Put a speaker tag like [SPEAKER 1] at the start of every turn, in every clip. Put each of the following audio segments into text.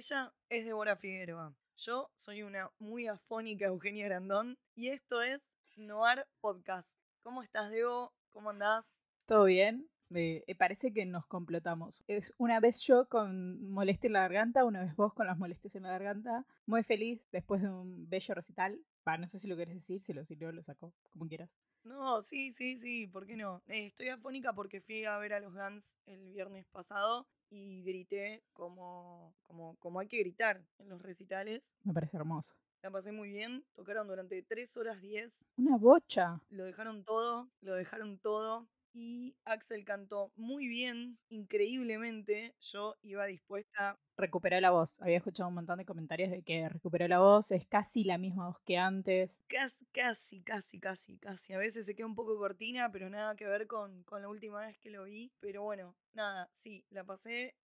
[SPEAKER 1] Ella es Débora Figueroa. Yo soy una muy afónica Eugenia Grandón y esto es Noir Podcast. ¿Cómo estás, Debo? ¿Cómo andás?
[SPEAKER 2] ¿Todo bien? Eh, parece que nos complotamos. Es una vez yo con molestia en la garganta, una vez vos con las molestias en la garganta. Muy feliz después de un bello recital. Va, no sé si lo querés decir, si lo sirvió, lo sacó, como quieras.
[SPEAKER 1] No, sí, sí, sí, ¿por qué no? Eh, estoy afónica porque fui a ver a los Guns el viernes pasado y grité como, como, como hay que gritar en los recitales.
[SPEAKER 2] Me parece hermoso.
[SPEAKER 1] La pasé muy bien, tocaron durante 3 horas 10,
[SPEAKER 2] Una bocha.
[SPEAKER 1] lo dejaron todo, lo dejaron todo. Y Axel cantó muy bien, increíblemente. Yo iba dispuesta
[SPEAKER 2] Recuperó la voz. Había escuchado un montón de comentarios de que recuperó la voz. Es casi la misma voz que antes.
[SPEAKER 1] Casi, casi, casi, casi, casi. A veces se queda un poco cortina, pero nada que ver con, con la última vez que lo vi. Pero bueno, nada, sí, la pasé,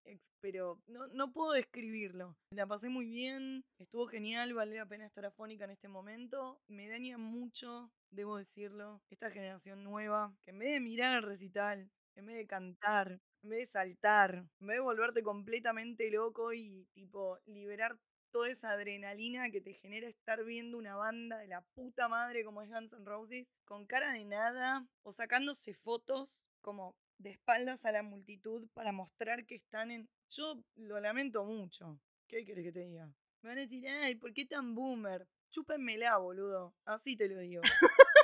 [SPEAKER 1] pero no, no puedo describirlo. La pasé muy bien, estuvo genial, vale la pena estar afónica en este momento. Me daña mucho, debo decirlo, esta generación nueva, que en vez de mirar el recital, en vez de cantar, en vez de saltar, en vez de volverte completamente loco y tipo liberar toda esa adrenalina que te genera estar viendo una banda de la puta madre como es Guns N' Roses, con cara de nada, o sacándose fotos como de espaldas a la multitud para mostrar que están en... Yo lo lamento mucho. ¿Qué querés que te diga? Me van a decir, ay, ¿por qué tan boomer? Chúpenmela, boludo. Así te lo digo.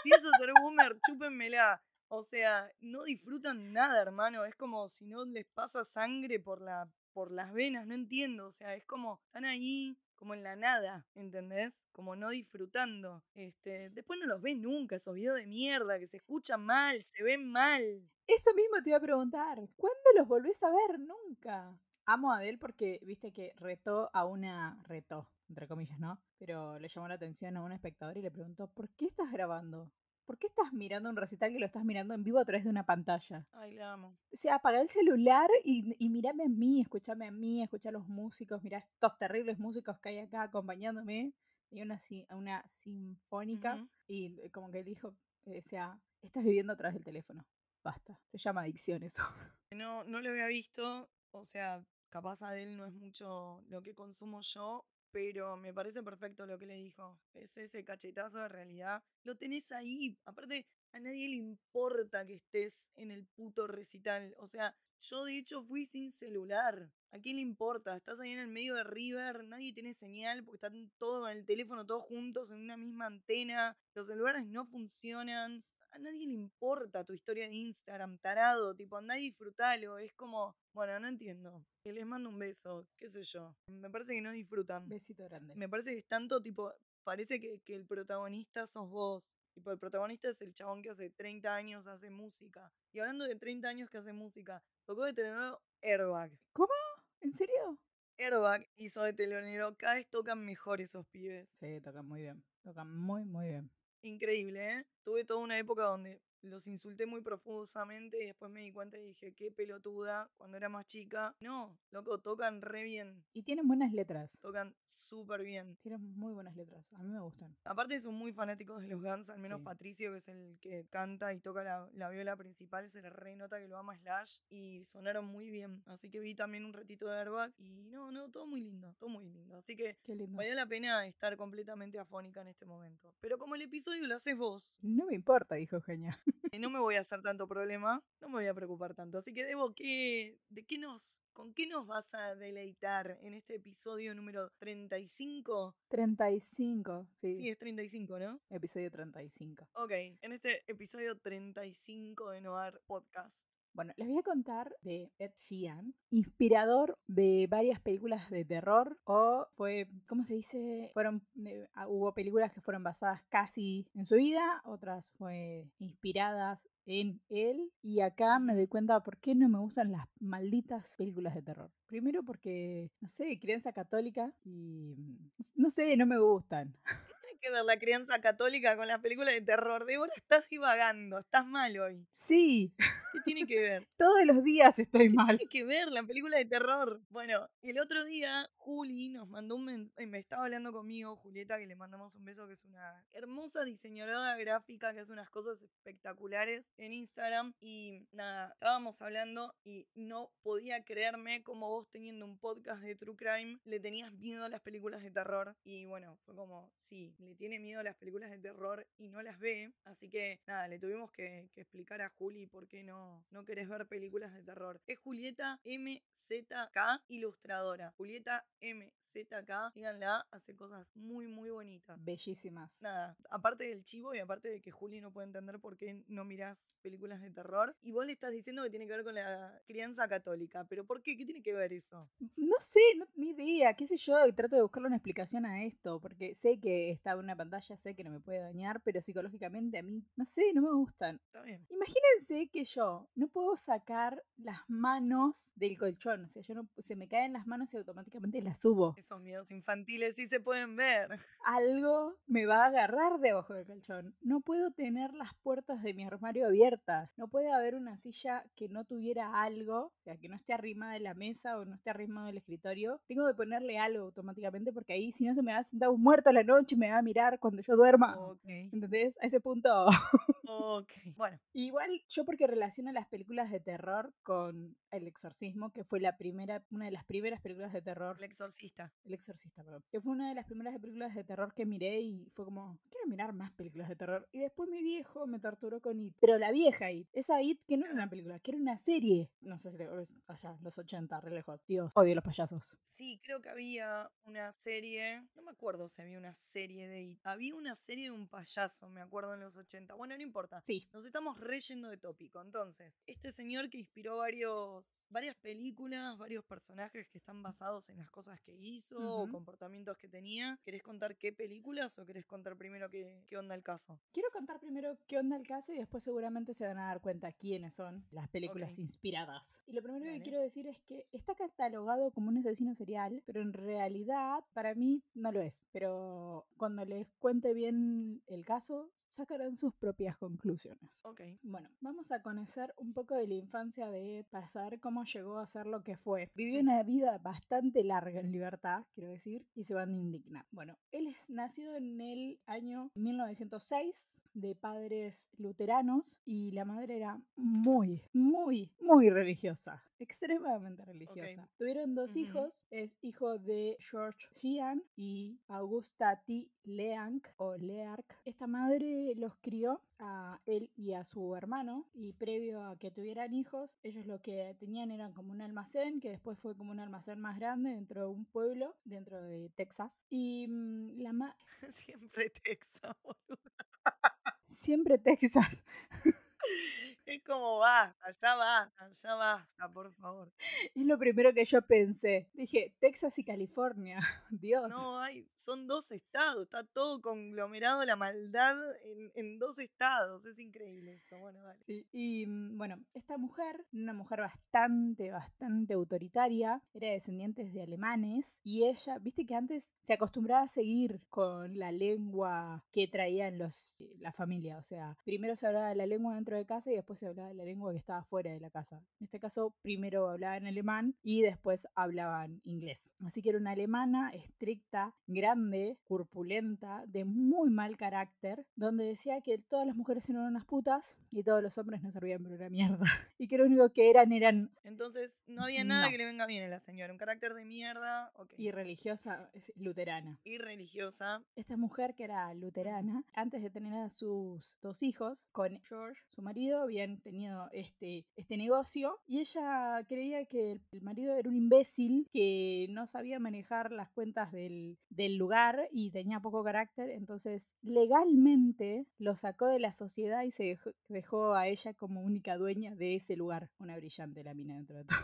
[SPEAKER 1] si eso es boomer, chúpenmela. O sea, no disfrutan nada, hermano. Es como si no les pasa sangre por, la, por las venas. No entiendo. O sea, es como, están ahí como en la nada, ¿entendés? Como no disfrutando. Este, después no los ves nunca, esos videos de mierda que se escuchan mal, se ven mal.
[SPEAKER 2] Eso mismo te iba a preguntar. ¿Cuándo los volvés a ver? Nunca. Amo a Adele porque viste que retó a una. retó, entre comillas, ¿no? Pero le llamó la atención a un espectador y le preguntó: ¿Por qué estás grabando? ¿Por qué estás mirando un recital que lo estás mirando en vivo a través de una pantalla?
[SPEAKER 1] Ay, la amo.
[SPEAKER 2] O sea, apaga el celular y, y mírame a mí, escúchame a mí, escucha a los músicos, mira estos terribles músicos que hay acá acompañándome. Y una, una sinfónica. Y eh, como que dijo, eh, o sea, estás viviendo a través del teléfono. Basta. Se llama adicción eso.
[SPEAKER 1] No, no lo había visto, o sea, capaz Adele no es mucho lo que consumo yo, pero me parece perfecto lo que le dijo. Es ese cachetazo de realidad. Lo tenés ahí. Aparte, a nadie le importa que estés en el puto recital. O sea, yo de hecho fui sin celular. ¿A quién le importa? Estás ahí en el medio de River, nadie tiene señal porque están todos con el teléfono todos juntos en una misma antena. Los celulares no funcionan a nadie le importa tu historia de Instagram, tarado, tipo, andá y disfrutalo. Es como, bueno, no entiendo. Que les mando un beso, qué sé yo. Me parece que no disfrutan.
[SPEAKER 2] Besito grande.
[SPEAKER 1] Me parece que es tanto, tipo, parece que, que el protagonista sos vos. Tipo, el protagonista es el chabón que hace 30 años hace música. Y hablando de 30 años que hace música, tocó de telonero Airbag.
[SPEAKER 2] ¿En serio?
[SPEAKER 1] Airbag hizo de telonero, cada vez tocan mejor esos pibes.
[SPEAKER 2] Sí, tocan muy bien. Tocan muy, muy bien.
[SPEAKER 1] Increíble, ¿eh? Tuve toda una época donde los insulté muy profusamente y después me di cuenta y dije, qué pelotuda, cuando era más chica. No, loco, tocan re bien,
[SPEAKER 2] Y tienen buenas letras.
[SPEAKER 1] tocan súper bien.
[SPEAKER 2] Tienen muy buenas letras. A mí me gustan.
[SPEAKER 1] Aparte son muy fanáticos de los Guns, al menos
[SPEAKER 2] Sí.
[SPEAKER 1] Patricio, que es el que canta y toca la, la viola principal, se le re nota que lo ama Slash y sonaron muy bien. Así que vi también un ratito de Airbag y no, no, todo muy lindo, todo muy lindo. Así que
[SPEAKER 2] lindo.
[SPEAKER 1] valió la pena estar completamente afónica en este momento. Pero como el episodio lo haces vos,
[SPEAKER 2] No me importa, dijo Eugenia.
[SPEAKER 1] No me voy a hacer tanto problema, no me voy a preocupar tanto. Así que Debo, ¿qué, de qué nos, ¿con qué nos vas a deleitar en este episodio número 35?
[SPEAKER 2] 35. Sí.
[SPEAKER 1] Sí, es 35, ¿no?
[SPEAKER 2] Episodio 35.
[SPEAKER 1] Ok, en este episodio 35 de Noir Podcast,
[SPEAKER 2] Bueno, les voy a contar de Ed Sheeran, inspirador de varias películas de terror o fue, ¿cómo se dice? Fueron, eh, ah, hubo películas que fueron basadas casi en su vida, otras fue inspiradas en él y acá me doy cuenta por qué no me gustan las malditas películas de terror. Primero porque, no sé, crianza católica y no sé, no me gustan.
[SPEAKER 1] Que ver la crianza católica con las películas de terror. Débora, estás divagando, estás mal hoy.
[SPEAKER 2] Sí,
[SPEAKER 1] ¿Qué tiene que ver?
[SPEAKER 2] todos los días estoy mal.
[SPEAKER 1] Tiene que ver la película de terror. Bueno, el otro día Juli nos mandó un men- eh, me estaba hablando conmigo, Julieta, que le mandamos un beso, que es una hermosa diseñadora gráfica que hace unas cosas espectaculares en Instagram. Y nada, estábamos hablando y no podía creerme como vos teniendo un podcast de True Crime le tenías miedo a las películas de terror. Y bueno, fue como, sí, le tiene miedo a las películas de terror y no las ve. Así que nada, le tuvimos que, que explicar a Juli por qué no, no querés ver películas de terror. Es Julieta MZK, ilustradora. Julieta MZK, díganla, hace cosas muy, muy bonitas.
[SPEAKER 2] Bellísimas.
[SPEAKER 1] Nada, aparte del chivo y aparte de que Juli no puede entender por qué no mirás películas de terror, y vos le estás diciendo que tiene que ver con la crianza católica, pero ¿por qué? ¿Qué tiene que ver eso?
[SPEAKER 2] No sé, no, ni idea, qué sé yo, trato de buscarle una explicación a esto, porque sé que está una pantalla, sé que no me puede dañar, pero psicológicamente a mí, no sé, no me gustan.
[SPEAKER 1] Está bien.
[SPEAKER 2] Imagínense que yo no puedo sacar las manos del colchón, o sea, yo no, se me caen las manos y automáticamente las subo.
[SPEAKER 1] Esos miedos infantiles sí se pueden ver.
[SPEAKER 2] Algo me va a agarrar debajo del colchón. No puedo tener las puertas de mi armario abiertas. No puede haber una silla que no tuviera algo, o sea, que no esté arrimada de la mesa o no esté arrimada del escritorio. Tengo que ponerle algo automáticamente porque ahí si no se me va a sentar un muerto a la noche y me va a mirar cuando yo duerma.
[SPEAKER 1] Ok.
[SPEAKER 2] ¿Entendés? A ese punto.
[SPEAKER 1] Ok. Bueno,
[SPEAKER 2] Igual yo porque relaciono las películas de terror con El Exorcismo, que fue la primera, una de las primeras películas de terror.
[SPEAKER 1] el exorcista.
[SPEAKER 2] El Exorcista, perdón. Que fue una de las primeras películas de terror que miré y fue como, quiero mirar más películas de terror. Y después mi viejo me torturó con It. Pero la vieja It. Esa It que no era una película, que era una serie. No sé si te. Allá, los 80, re lejos. Dios, odio los payasos.
[SPEAKER 1] Sí, creo que había una serie, no me acuerdo si había una serie de Había una serie de un payaso, me acuerdo en los 80. Bueno, no importa.
[SPEAKER 2] Sí.
[SPEAKER 1] Nos estamos reyendo de tópico. Entonces, este señor que inspiró varios, varias películas, varios personajes que están basados en las cosas que hizo o
[SPEAKER 2] Ujú.
[SPEAKER 1] comportamientos que tenía, ¿querés contar qué películas o querés contar primero qué, qué onda el caso?
[SPEAKER 2] Quiero contar primero qué onda el caso y después seguramente se van a dar cuenta quiénes son las películas inspiradas. Y lo primero
[SPEAKER 1] Dale.
[SPEAKER 2] que quiero decir es que está catalogado como un asesino serial, pero en realidad para mí no lo es. Pero cuando les cuente bien el caso, sacarán sus propias conclusiones.
[SPEAKER 1] Ok.
[SPEAKER 2] Bueno, vamos a conocer un poco de la infancia de Ed para saber cómo llegó a ser lo que fue. Vivió una vida bastante larga en libertad, quiero decir, y se van a indignar. Bueno, él es nacido en el año 1906 de padres luteranos y la madre era muy, muy, muy religiosa, extremadamente religiosa. Tuvieron dos hijos, es hijo de George Sheehan y Augusta T. Leanc o Leark. Esta madre los crió a él y a su hermano y previo a que tuvieran hijos, ellos lo que tenían eran como un almacén que después fue como un almacén más grande dentro de un pueblo dentro de Texas y mm, la ma
[SPEAKER 1] Siempre Texas, boludo.
[SPEAKER 2] Siempre Texas
[SPEAKER 1] Es como basta, ya basta, ya basta, por favor.
[SPEAKER 2] es lo primero que yo pensé dije Texas y California Dios
[SPEAKER 1] No hay, son dos estados, está todo conglomerado la maldad en, en dos estados, es increíble esto, bueno, dale.
[SPEAKER 2] Sí, y mm, bueno, esta mujer, una mujer bastante, bastante autoritaria, era descendiente de alemanes y ella, viste que antes se acostumbraba a seguir con la lengua que traían los, eh, la familia, o sea, primero se hablaba de la lengua dentro de casa y después se hablaba de la lengua que estaba fuera de la casa. En este caso, primero hablaban alemán y después hablaban inglés. Así que era una alemana estricta, grande, corpulenta, de muy mal carácter, donde decía que todas las mujeres eran unas putas y todos los hombres no servían para una mierda. Y que lo único que eran eran
[SPEAKER 1] Entonces, no había nada
[SPEAKER 2] No.
[SPEAKER 1] que le venga bien a la señora, un carácter de mierda, ok.
[SPEAKER 2] y religiosa, luterana.
[SPEAKER 1] Y religiosa,
[SPEAKER 2] Esta mujer que era luterana, antes de tener a sus dos hijos, con George, su marido, habían habían tenido este, este negocio y ella creía que el marido era un imbécil que no sabía manejar las cuentas del, del lugar y tenía poco carácter, entonces legalmente lo sacó de la sociedad y se dejó, dejó a ella como única dueña de ese lugar. Una brillante la mina dentro de todo.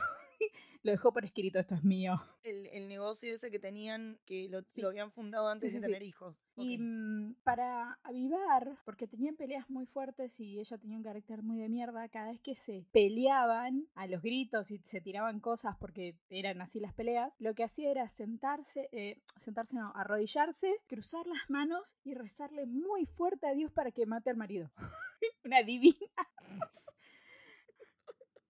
[SPEAKER 2] Lo dejó por escrito, esto es mío.
[SPEAKER 1] El, el negocio ese que tenían, que lo,
[SPEAKER 2] Sí.
[SPEAKER 1] lo habían fundado antes
[SPEAKER 2] Sí,
[SPEAKER 1] de
[SPEAKER 2] sí,
[SPEAKER 1] tener hijos.
[SPEAKER 2] Y mm, para avivar, porque tenían peleas muy fuertes y ella tenía un carácter muy de mierda, cada vez que se peleaban a los gritos y se tiraban cosas porque eran así las peleas, lo que hacía era sentarse, eh, sentarse no, arrodillarse, cruzar las manos y rezarle muy fuerte a Dios para que mate al marido. Una divina.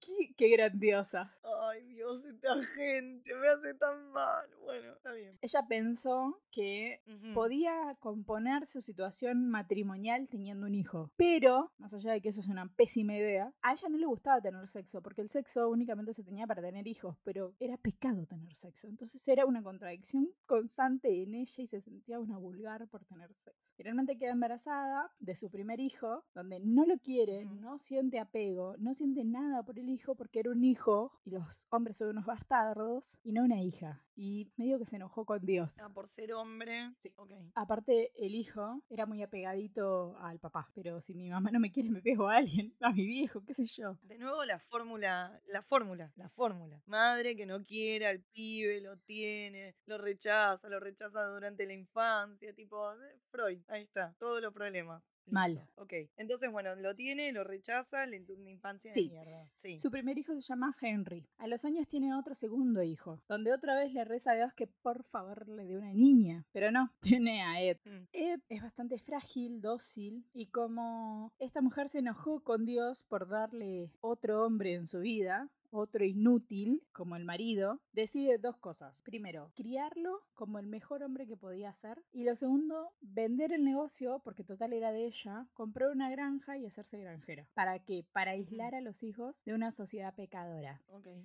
[SPEAKER 2] qué, qué grandiosa.
[SPEAKER 1] Ay, Dios, esta gente me hace tan mal. Bueno, está bien.
[SPEAKER 2] Ella pensó que podía componer su situación matrimonial teniendo un hijo. Pero, más allá de que eso es una pésima idea, a ella no le gustaba tener sexo, porque el sexo únicamente se tenía para tener hijos, pero era pecado tener sexo. Entonces era una contradicción constante en ella y se sentía una vulgar por tener sexo. Finalmente queda embarazada de su primer hijo, donde no lo quiere, no siente apego, no siente nada por el hijo porque era un hijo y los hombres son unos bastardos y no una hija. Y medio que se enojó con Dios.
[SPEAKER 1] Ah, por ser hombre.
[SPEAKER 2] Sí.
[SPEAKER 1] Ok.
[SPEAKER 2] Aparte, el hijo era muy apegadito al papá. Pero si mi mamá no me quiere, me pego a alguien, a mi viejo, qué sé yo.
[SPEAKER 1] De nuevo la fórmula, la fórmula, la fórmula. Madre que no quiere al pibe, lo tiene, lo rechaza, lo rechaza durante la infancia, tipo eh, Freud, ahí está, todos los problemas.
[SPEAKER 2] Mal.
[SPEAKER 1] Ok. Entonces, bueno, lo tiene, lo rechaza, le una infancia
[SPEAKER 2] Sí.
[SPEAKER 1] de mierda. Sí.
[SPEAKER 2] Su primer hijo se llama Henry. A los años tiene otro segundo hijo, donde otra vez le reza a Dios que por favor le dé una niña. Pero no, tiene a Ed.
[SPEAKER 1] Mm.
[SPEAKER 2] Ed es bastante frágil, dócil, y como esta mujer se enojó con Dios por darle otro hombre en su vida, otro inútil, como el marido, decide dos cosas. Primero, criarlo como el mejor hombre que podía ser. Y lo segundo, vender el negocio, porque total era de ella, comprar una granja y hacerse granjera. ¿Para qué? Para aislar a los hijos de una sociedad pecadora.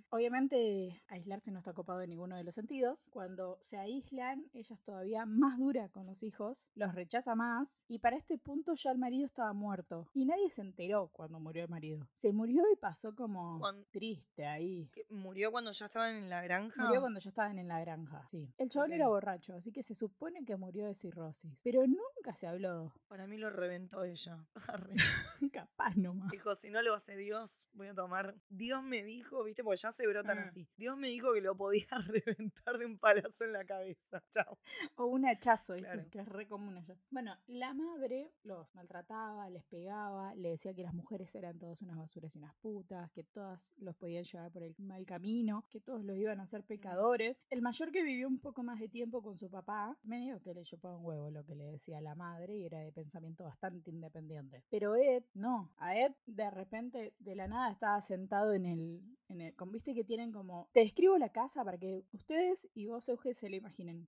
[SPEAKER 2] Obviamente, aislarse no está copado en ninguno de los sentidos. Cuando se aíslan, ella es todavía más dura con los hijos, los rechaza más, y para este punto ya el marido estaba muerto. Y nadie se enteró cuando murió el marido. Se murió y pasó como triste ahí.
[SPEAKER 1] ¿Qué, ¿Murió cuando ya estaban en la granja?
[SPEAKER 2] Murió cuando ya estaban en la granja. Sí. El chabón era borracho, así que se supone que murió de cirrosis. Pero nunca se habló.
[SPEAKER 1] Para mí lo reventó ella.
[SPEAKER 2] Capaz nomás.
[SPEAKER 1] Dijo, si no lo hace Dios, voy a tomar. Dios me dijo, viste, porque ya se brotan
[SPEAKER 2] Ah.
[SPEAKER 1] así. Dios me dijo que lo podía reventar de un palazo en la cabeza. Chao.
[SPEAKER 2] O un hachazo.
[SPEAKER 1] Claro.
[SPEAKER 2] que es re común allá. Bueno, la madre los maltrataba, les pegaba, le decía que las mujeres eran todas unas basuras y unas putas, que todas los podían por el mal camino, que todos los iban a ser pecadores. El mayor que vivió un poco más de tiempo con su papá, medio que le chupaba un huevo lo que le decía la madre y era de pensamiento bastante independiente. Pero Ed, no. A Ed, de repente, de la nada, estaba sentado en el. En el viste que tienen como. Te describo la casa para que ustedes y vos, Euge, se lo imaginen.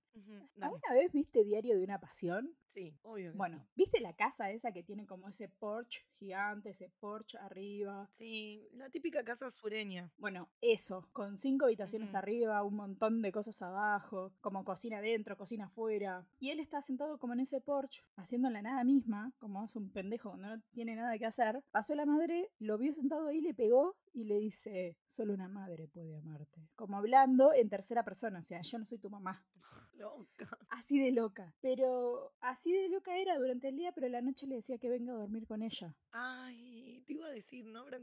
[SPEAKER 2] ¿Alguna vez viste Diario de una Pasión?
[SPEAKER 1] Sí, obvio que
[SPEAKER 2] Bueno,
[SPEAKER 1] sí.
[SPEAKER 2] ¿viste la casa esa que tiene como ese porche gigante, ese porche arriba?
[SPEAKER 1] Sí, la típica casa sureña.
[SPEAKER 2] Bueno, eso, con cinco habitaciones arriba, un montón de cosas abajo, como cocina adentro, cocina afuera. Y él está sentado como en ese porche, haciendo la nada misma, como es un pendejo cuando no tiene nada que hacer. Pasó la madre, lo vio sentado ahí, le pegó y le dice, solo una madre puede amarte. Como hablando en tercera persona, o sea, yo no soy tu mamá.
[SPEAKER 1] Loca.
[SPEAKER 2] Así de loca. Pero así de loca era durante el día, pero la noche le decía que venga a dormir con ella.
[SPEAKER 1] Ay, te iba a decir, ¿no? Pero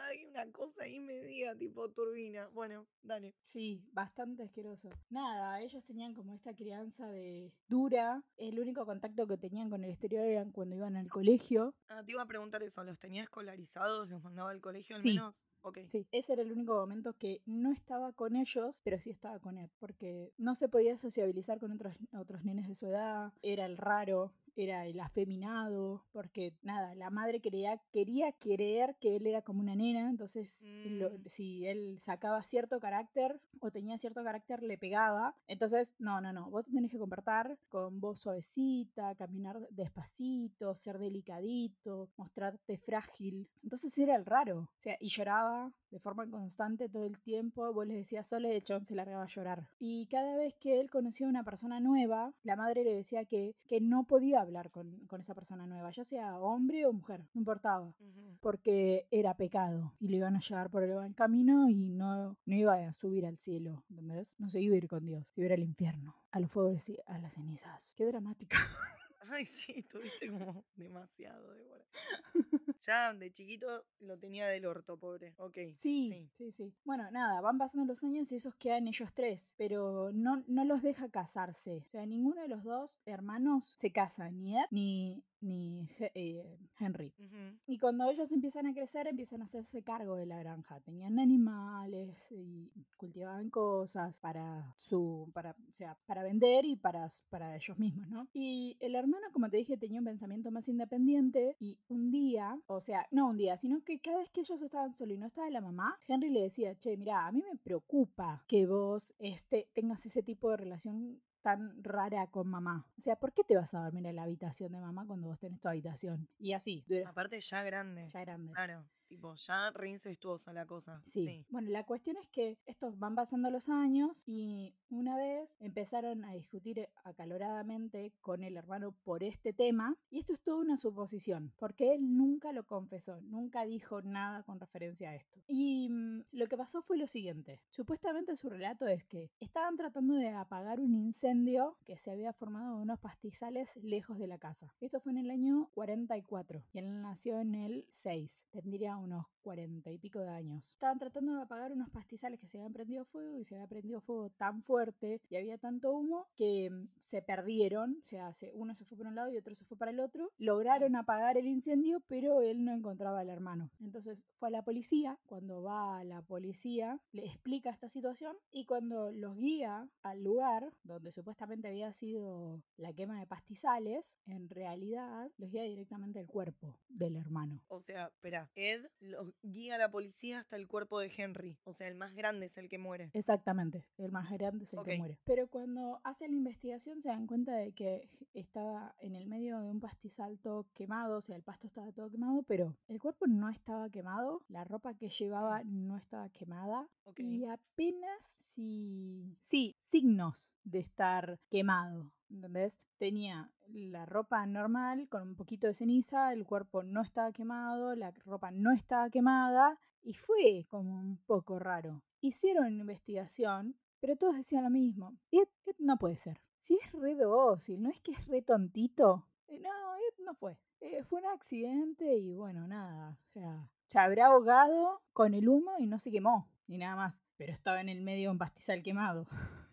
[SPEAKER 1] hay, una cosa ahí media tipo turbina. Bueno, dale.
[SPEAKER 2] Sí, bastante asqueroso. Nada, ellos tenían como esta crianza de dura. El único contacto que tenían con el exterior era cuando iban al colegio.
[SPEAKER 1] Ah, te iba a preguntar eso, ¿los tenía escolarizados? ¿Los mandaba al colegio al
[SPEAKER 2] Sí.
[SPEAKER 1] menos? Ok.
[SPEAKER 2] Sí, ese era el único momento que no estaba con ellos, pero sí estaba con él, porque no se podía sociabilizar con otros, otros nenes de su edad, era el raro, era el afeminado, porque nada, la madre quería, quería creer que él era como una nena, entonces lo-
[SPEAKER 1] Mm.
[SPEAKER 2] si él sacaba cierto carácter o tenía cierto carácter, le pegaba. Entonces, no, no, no, vos te tenés que comportar con voz suavecita, caminar despacito, ser delicadito, mostrarte frágil. Entonces era el raro, o sea, y lloraba de forma constante todo el tiempo, vos le decías solo y el chabón se largaba a llorar. Y cada vez que él conocía a una persona nueva, la madre le decía que, que no podía hablar con, con esa persona nueva, ya sea hombre o mujer, no importaba, porque era pecado y lo iban a llevar por el buen camino y no, no iba a subir al cielo, ¿entendés? No se iba a ir con Dios, se iba a ir al infierno, a los fuegos y a las cenizas. Qué dramática.
[SPEAKER 1] Ay, sí, tuviste como demasiado, Débora. Ya de chiquito lo tenía del orto, pobre. Ok.
[SPEAKER 2] Sí, sí, sí. Bueno, nada, van pasando los años y esos quedan ellos tres, pero no, no los deja casarse. O sea, ninguno de los dos hermanos se casa, ni Ed ni, ni eh, Henry. Y cuando ellos empiezan a crecer, empiezan a hacerse cargo de la granja. Tenían animales y cultivaban cosas para su, para, o sea, para vender y para, para ellos mismos, ¿no? Y el hermano, como te dije, tenía un pensamiento más independiente y un día, o sea, no un día, sino que cada vez que ellos estaban solos y no estaba la mamá, Henry le decía, che, mira, a mí me preocupa que vos este, tengas ese tipo de relación tan rara con mamá. O sea, ¿por qué te vas a dormir en la habitación de mamá cuando vos tenés tu habitación? Y así, dura-
[SPEAKER 1] Aparte ya grande.
[SPEAKER 2] ya grande.
[SPEAKER 1] Claro. Tipo, ya re incestuosa la cosa.
[SPEAKER 2] Sí.
[SPEAKER 1] Sí.
[SPEAKER 2] Bueno, la cuestión es que estos van pasando los años y una vez empezaron a discutir acaloradamente con el hermano por este tema y esto es toda una suposición porque él nunca lo confesó, nunca dijo nada con referencia a esto. Y mm, lo que pasó fue lo siguiente. Supuestamente su relato es que estaban tratando de apagar un incendio que se había formado en unos pastizales lejos de la casa. Esto fue en el año 44 y él nació en el 6. Tendría unos 40 y pico de años. Estaban tratando de apagar unos pastizales que se habían prendido fuego y se había prendido fuego tan fuerte y había tanto humo que mm, se perdieron. O sea, se- uno se fue por un lado y otro se fue para el otro. Lograron apagar el incendio, pero él no encontraba al hermano. Entonces fue a la policía. Cuando va a la policía, le explica esta situación y cuando los guía al lugar donde supuestamente había sido la quema de pastizales, en realidad los guía directamente al cuerpo del hermano.
[SPEAKER 1] O sea, espera, Ed lo guía a la policía hasta el cuerpo de Henry. O sea, el más grande es el que muere.
[SPEAKER 2] Exactamente, el más grande es el que muere. Pero cuando hacen la investigación se dan cuenta de que estaba en el medio de un pastizal todo quemado, o sea, el pasto estaba todo quemado, pero el cuerpo no estaba quemado, la ropa que llevaba no estaba quemada y apenas sí, sí, signos de estar quemado. ¿Entendés? Tenía la ropa normal con un poquito de ceniza, el cuerpo no estaba quemado, la ropa no estaba quemada y fue como un poco raro. Hicieron una investigación, pero todos decían lo mismo. Ed, Ed no puede ser. Si es re dócil, no es que es re tontito. Eh, no, Ed no fue. Eh, fue un accidente y bueno, nada. O sea, se habrá ahogado con el humo y no se quemó, ni nada más. Pero estaba en el medio de un pastizal quemado.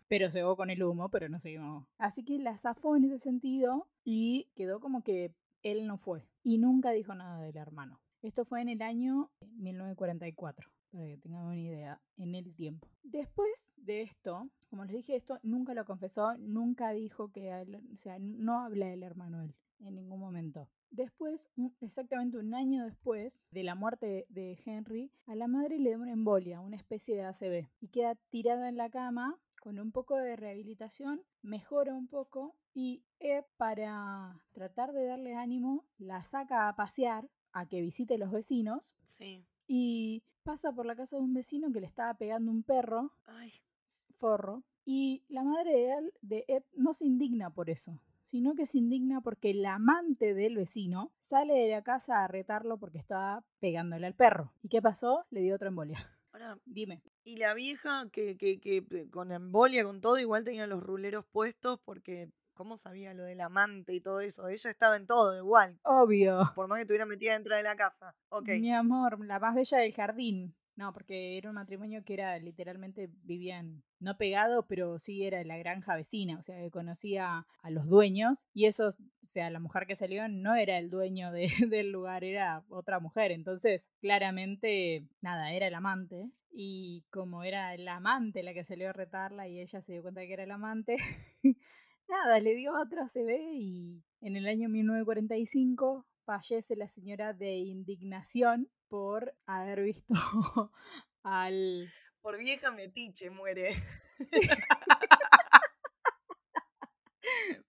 [SPEAKER 2] Pero ahogó con el humo, pero no se quemó. Así que la zafó en ese sentido y quedó como que él no fue. Y nunca dijo nada del hermano. Esto fue en el año 1944, para que tengan una idea, en el tiempo. Después de esto, como les dije, esto nunca lo confesó, nunca dijo que, o sea, no habla del hermano él en ningún momento. Después, exactamente un año después de la muerte de Henry, a la madre le da una embolia, una especie de ACV, y queda tirada en la cama con un poco de rehabilitación, mejora un poco y Ed, para tratar de darle ánimo, la saca a pasear a que visite los vecinos
[SPEAKER 1] Sí.
[SPEAKER 2] y pasa por la casa de un vecino que le estaba pegando un perro,
[SPEAKER 1] Ay,
[SPEAKER 2] forro, y la madre de, él, de Ed no se indigna por eso, sino que se indigna porque la amante del vecino sale de la casa a retarlo porque estaba pegándole al perro. ¿Y qué pasó? Le dio otra embolia.
[SPEAKER 1] Ahora.
[SPEAKER 2] Dime.
[SPEAKER 1] Y la vieja que, que, que eh, con embolia, con todo, igual tenía los ruleros puestos porque. ¿Cómo sabía lo del amante y todo eso? Ella estaba en todo igual.
[SPEAKER 2] Obvio.
[SPEAKER 1] Por más que estuviera metida dentro de la casa. Ok.
[SPEAKER 2] Mi amor, la más bella del jardín. No, porque era un matrimonio que era literalmente vivían no pegado, pero sí era la granja vecina, o sea, que conocía a los dueños y eso, o sea, la mujer que salió no era el dueño de- del lugar, era otra mujer, entonces claramente, nada, era el amante y como era el amante la que salió a retarla y ella se dio cuenta que era el amante, nada, le dio otra CB y en el año 1945 fallece la señora de indignación por haber visto al...
[SPEAKER 1] Por vieja metiche muere.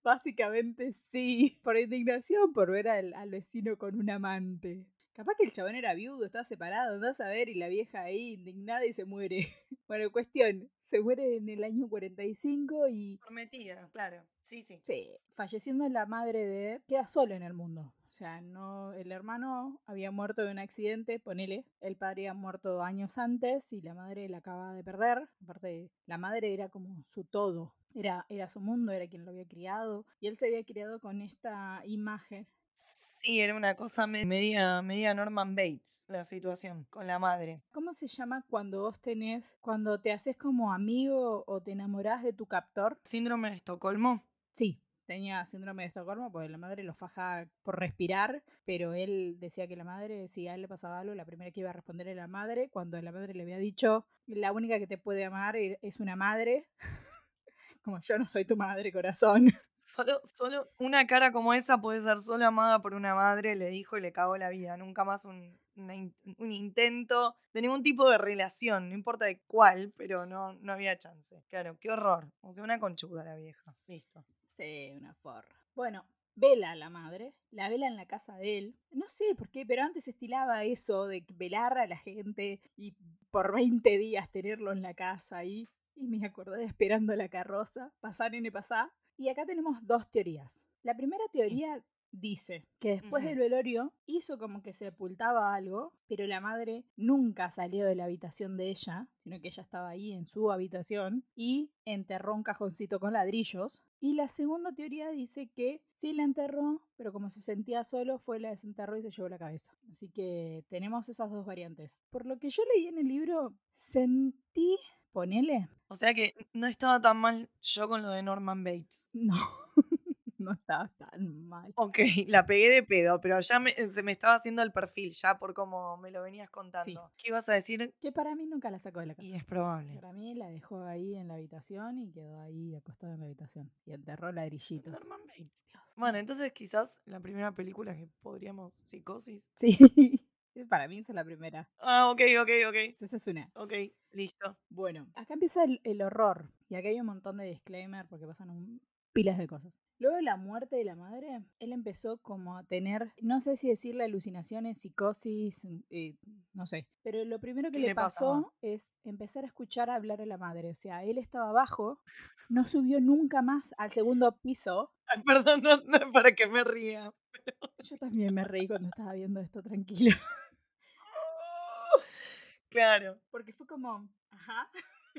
[SPEAKER 2] Básicamente sí, por indignación por ver al, al vecino con un amante. Capaz que el chabón era viudo, estaba separado, andás a ver, y la vieja ahí indignada y se muere. Bueno, cuestión, Se muere en el año 45 y
[SPEAKER 1] Prometida, claro. Sí, sí.
[SPEAKER 2] Sí, falleciendo la madre de Ed, queda solo en el mundo. O sea, no, el hermano había muerto de un accidente, ponele. El padre había muerto años antes y la madre la acaba de perder. Aparte, la madre era como su todo. Era, era su mundo, era quien lo había criado. Y él se había criado con esta imagen.
[SPEAKER 1] Sí, era una cosa me- media, media Norman Bates la situación con la madre.
[SPEAKER 2] ¿Cómo se llama cuando vos tenés, cuando te haces como amigo o te enamorás de tu captor?
[SPEAKER 1] Síndrome de Estocolmo.
[SPEAKER 2] Sí, tenía síndrome de Estocolmo porque la madre lo faja por respirar, pero él decía que la madre, si a él le pasaba algo, la primera que iba a responder era la madre, cuando la madre le había dicho, la única que te puede amar e- es una madre. Como yo no soy tu madre, corazón.
[SPEAKER 1] Solo, solo una cara como esa puede ser solo amada por una madre, le dijo y le cagó la vida. Nunca más un, un intento de ningún tipo de relación, no importa de cuál, pero no, no había chance. Claro, qué horror. O sea, una conchuda la vieja. Listo.
[SPEAKER 2] Sí, una forra. Bueno, vela a la madre, la vela en la casa de él. No sé por qué, pero antes se estilaba eso de velar a la gente y por 20 días tenerlo en la casa ahí. Y me acordé de esperando la carroza, pasar y pasar. Y acá tenemos dos teorías. La primera
[SPEAKER 1] Sí.
[SPEAKER 2] Dice que después del velorio hizo como que sepultaba algo, pero la madre nunca salió de la habitación de ella, sino que ella estaba ahí en su habitación y enterró un cajoncito con ladrillos. Y la segunda teoría dice que sí la enterró, pero como se sentía solo, fue la desenterró y se llevó la cabeza. Así que tenemos esas dos variantes. Por lo que yo leí en el libro, sentí, ponele,
[SPEAKER 1] O sea que no estaba tan mal yo con lo de Norman Bates.
[SPEAKER 2] no, no estaba tan mal.
[SPEAKER 1] Ok, la pegué de pedo, pero ya me- se me estaba haciendo el perfil, ya por cómo me lo venías contando. ¿Qué ibas a decir?
[SPEAKER 2] Que para mí nunca la sacó de la casa.
[SPEAKER 1] Y es probable.
[SPEAKER 2] Para mí la dejó ahí en la habitación y quedó ahí acostada en la habitación. Y enterró ladrillitos.
[SPEAKER 1] Norman Bates. Bueno, entonces quizás la primera película que podríamos. Psicosis.
[SPEAKER 2] Sí, para mí esa es la primera.
[SPEAKER 1] Ah, ok, ok, ok.
[SPEAKER 2] Esa es una.
[SPEAKER 1] Ok, listo.
[SPEAKER 2] Bueno, acá empieza el, el horror. Y acá hay un montón de disclaimer porque pasan un- pilas de cosas. Luego de la muerte de la madre, él empezó como a tener, no sé si decirle alucinaciones, psicosis, eh, no sé. Pero lo primero que
[SPEAKER 1] ¿Qué
[SPEAKER 2] le pasó es empezar a escuchar hablar a la madre. O sea, él estaba abajo, no subió nunca más al segundo piso.
[SPEAKER 1] Ay, perdón, no, para que me ría.
[SPEAKER 2] Yo también me reí cuando estaba viendo esto tranquilo.
[SPEAKER 1] Claro.
[SPEAKER 2] Porque fue como, ajá.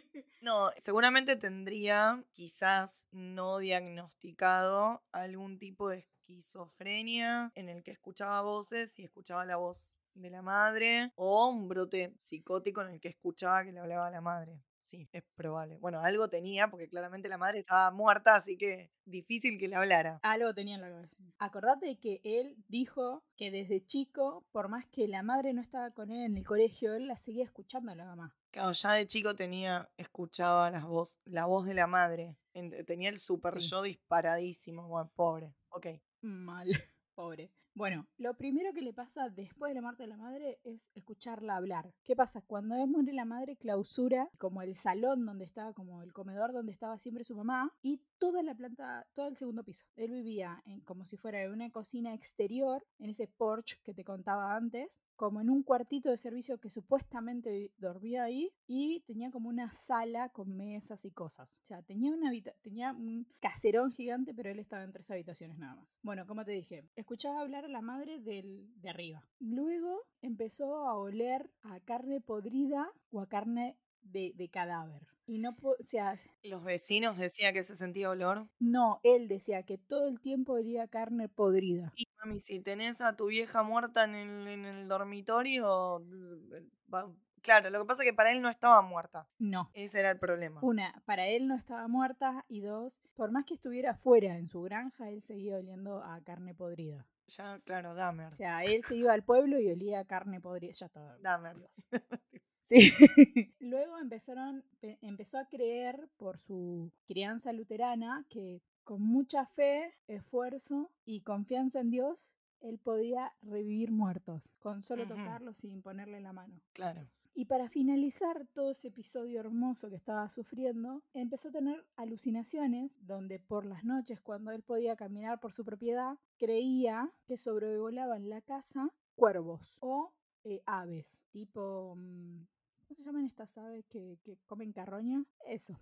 [SPEAKER 1] No, seguramente tendría, quizás no diagnosticado, algún tipo de esquizofrenia en el que escuchaba voces y escuchaba la voz de la madre, o un brote psicótico en el que escuchaba que le hablaba a la madre. Sí, es probable. Bueno, algo tenía, porque claramente la madre estaba muerta, así que difícil que le hablara.
[SPEAKER 2] Algo tenía en la cabeza. Acordate que él dijo que desde chico, por más que la madre no estaba con él en el colegio, él la seguía escuchando a la mamá.
[SPEAKER 1] Claro, ya de chico tenía, escuchaba las voz, la voz de la madre. En- Tenía el super
[SPEAKER 2] Sí.
[SPEAKER 1] yo disparadísimo, bueno, pobre. Ok.
[SPEAKER 2] Mal, pobre. Bueno, lo primero que le pasa después de la muerte de la madre es escucharla hablar. ¿Qué pasa? Cuando muere la madre clausura como el salón donde estaba, como el comedor donde estaba siempre su mamá y toda la planta, todo el segundo piso. Él vivía en, como si fuera en una cocina exterior, en ese porch que te contaba antes, como en un cuartito de servicio que supuestamente dormía ahí y tenía como una sala con mesas y cosas. O sea, tenía, una tenía un caserón gigante, pero él estaba en tres habitaciones nada más. Bueno, como te dije, escuchaba hablar la madre del, de arriba. Luego empezó a oler a carne podrida o a carne de, de cadáver. Y no, o sea,
[SPEAKER 1] Los vecinos decían que se sentía olor.
[SPEAKER 2] no, él decía que todo el tiempo olía carne podrida.
[SPEAKER 1] Y mami, si tenés a tu vieja muerta en el, en el dormitorio, mm, va- claro, lo que pasa es que para él no estaba muerta.
[SPEAKER 2] No.
[SPEAKER 1] Ese era el problema.
[SPEAKER 2] Una, para él no estaba muerta y dos, por más que estuviera fuera en su granja, él seguía oliendo a carne podrida.
[SPEAKER 1] Ya, claro, Dahmer.
[SPEAKER 2] O sea, él se iba al pueblo y olía carne podrida. Ya estaba.
[SPEAKER 1] Dahmer.
[SPEAKER 2] Sí. Luego empezaron, pe- empezó a creer por su crianza luterana que con mucha fe, esfuerzo y confianza en Dios, él podía revivir muertos, con solo tocarlos sin ponerle la mano.
[SPEAKER 1] Claro.
[SPEAKER 2] Y para finalizar todo ese episodio hermoso que estaba sufriendo, empezó a tener alucinaciones donde por las noches, cuando él podía caminar por su propiedad, creía que sobrevolaban la casa cuervos o eh, aves, tipo, mm, ¿Cómo se llaman estas aves que, que comen carroña? Eso,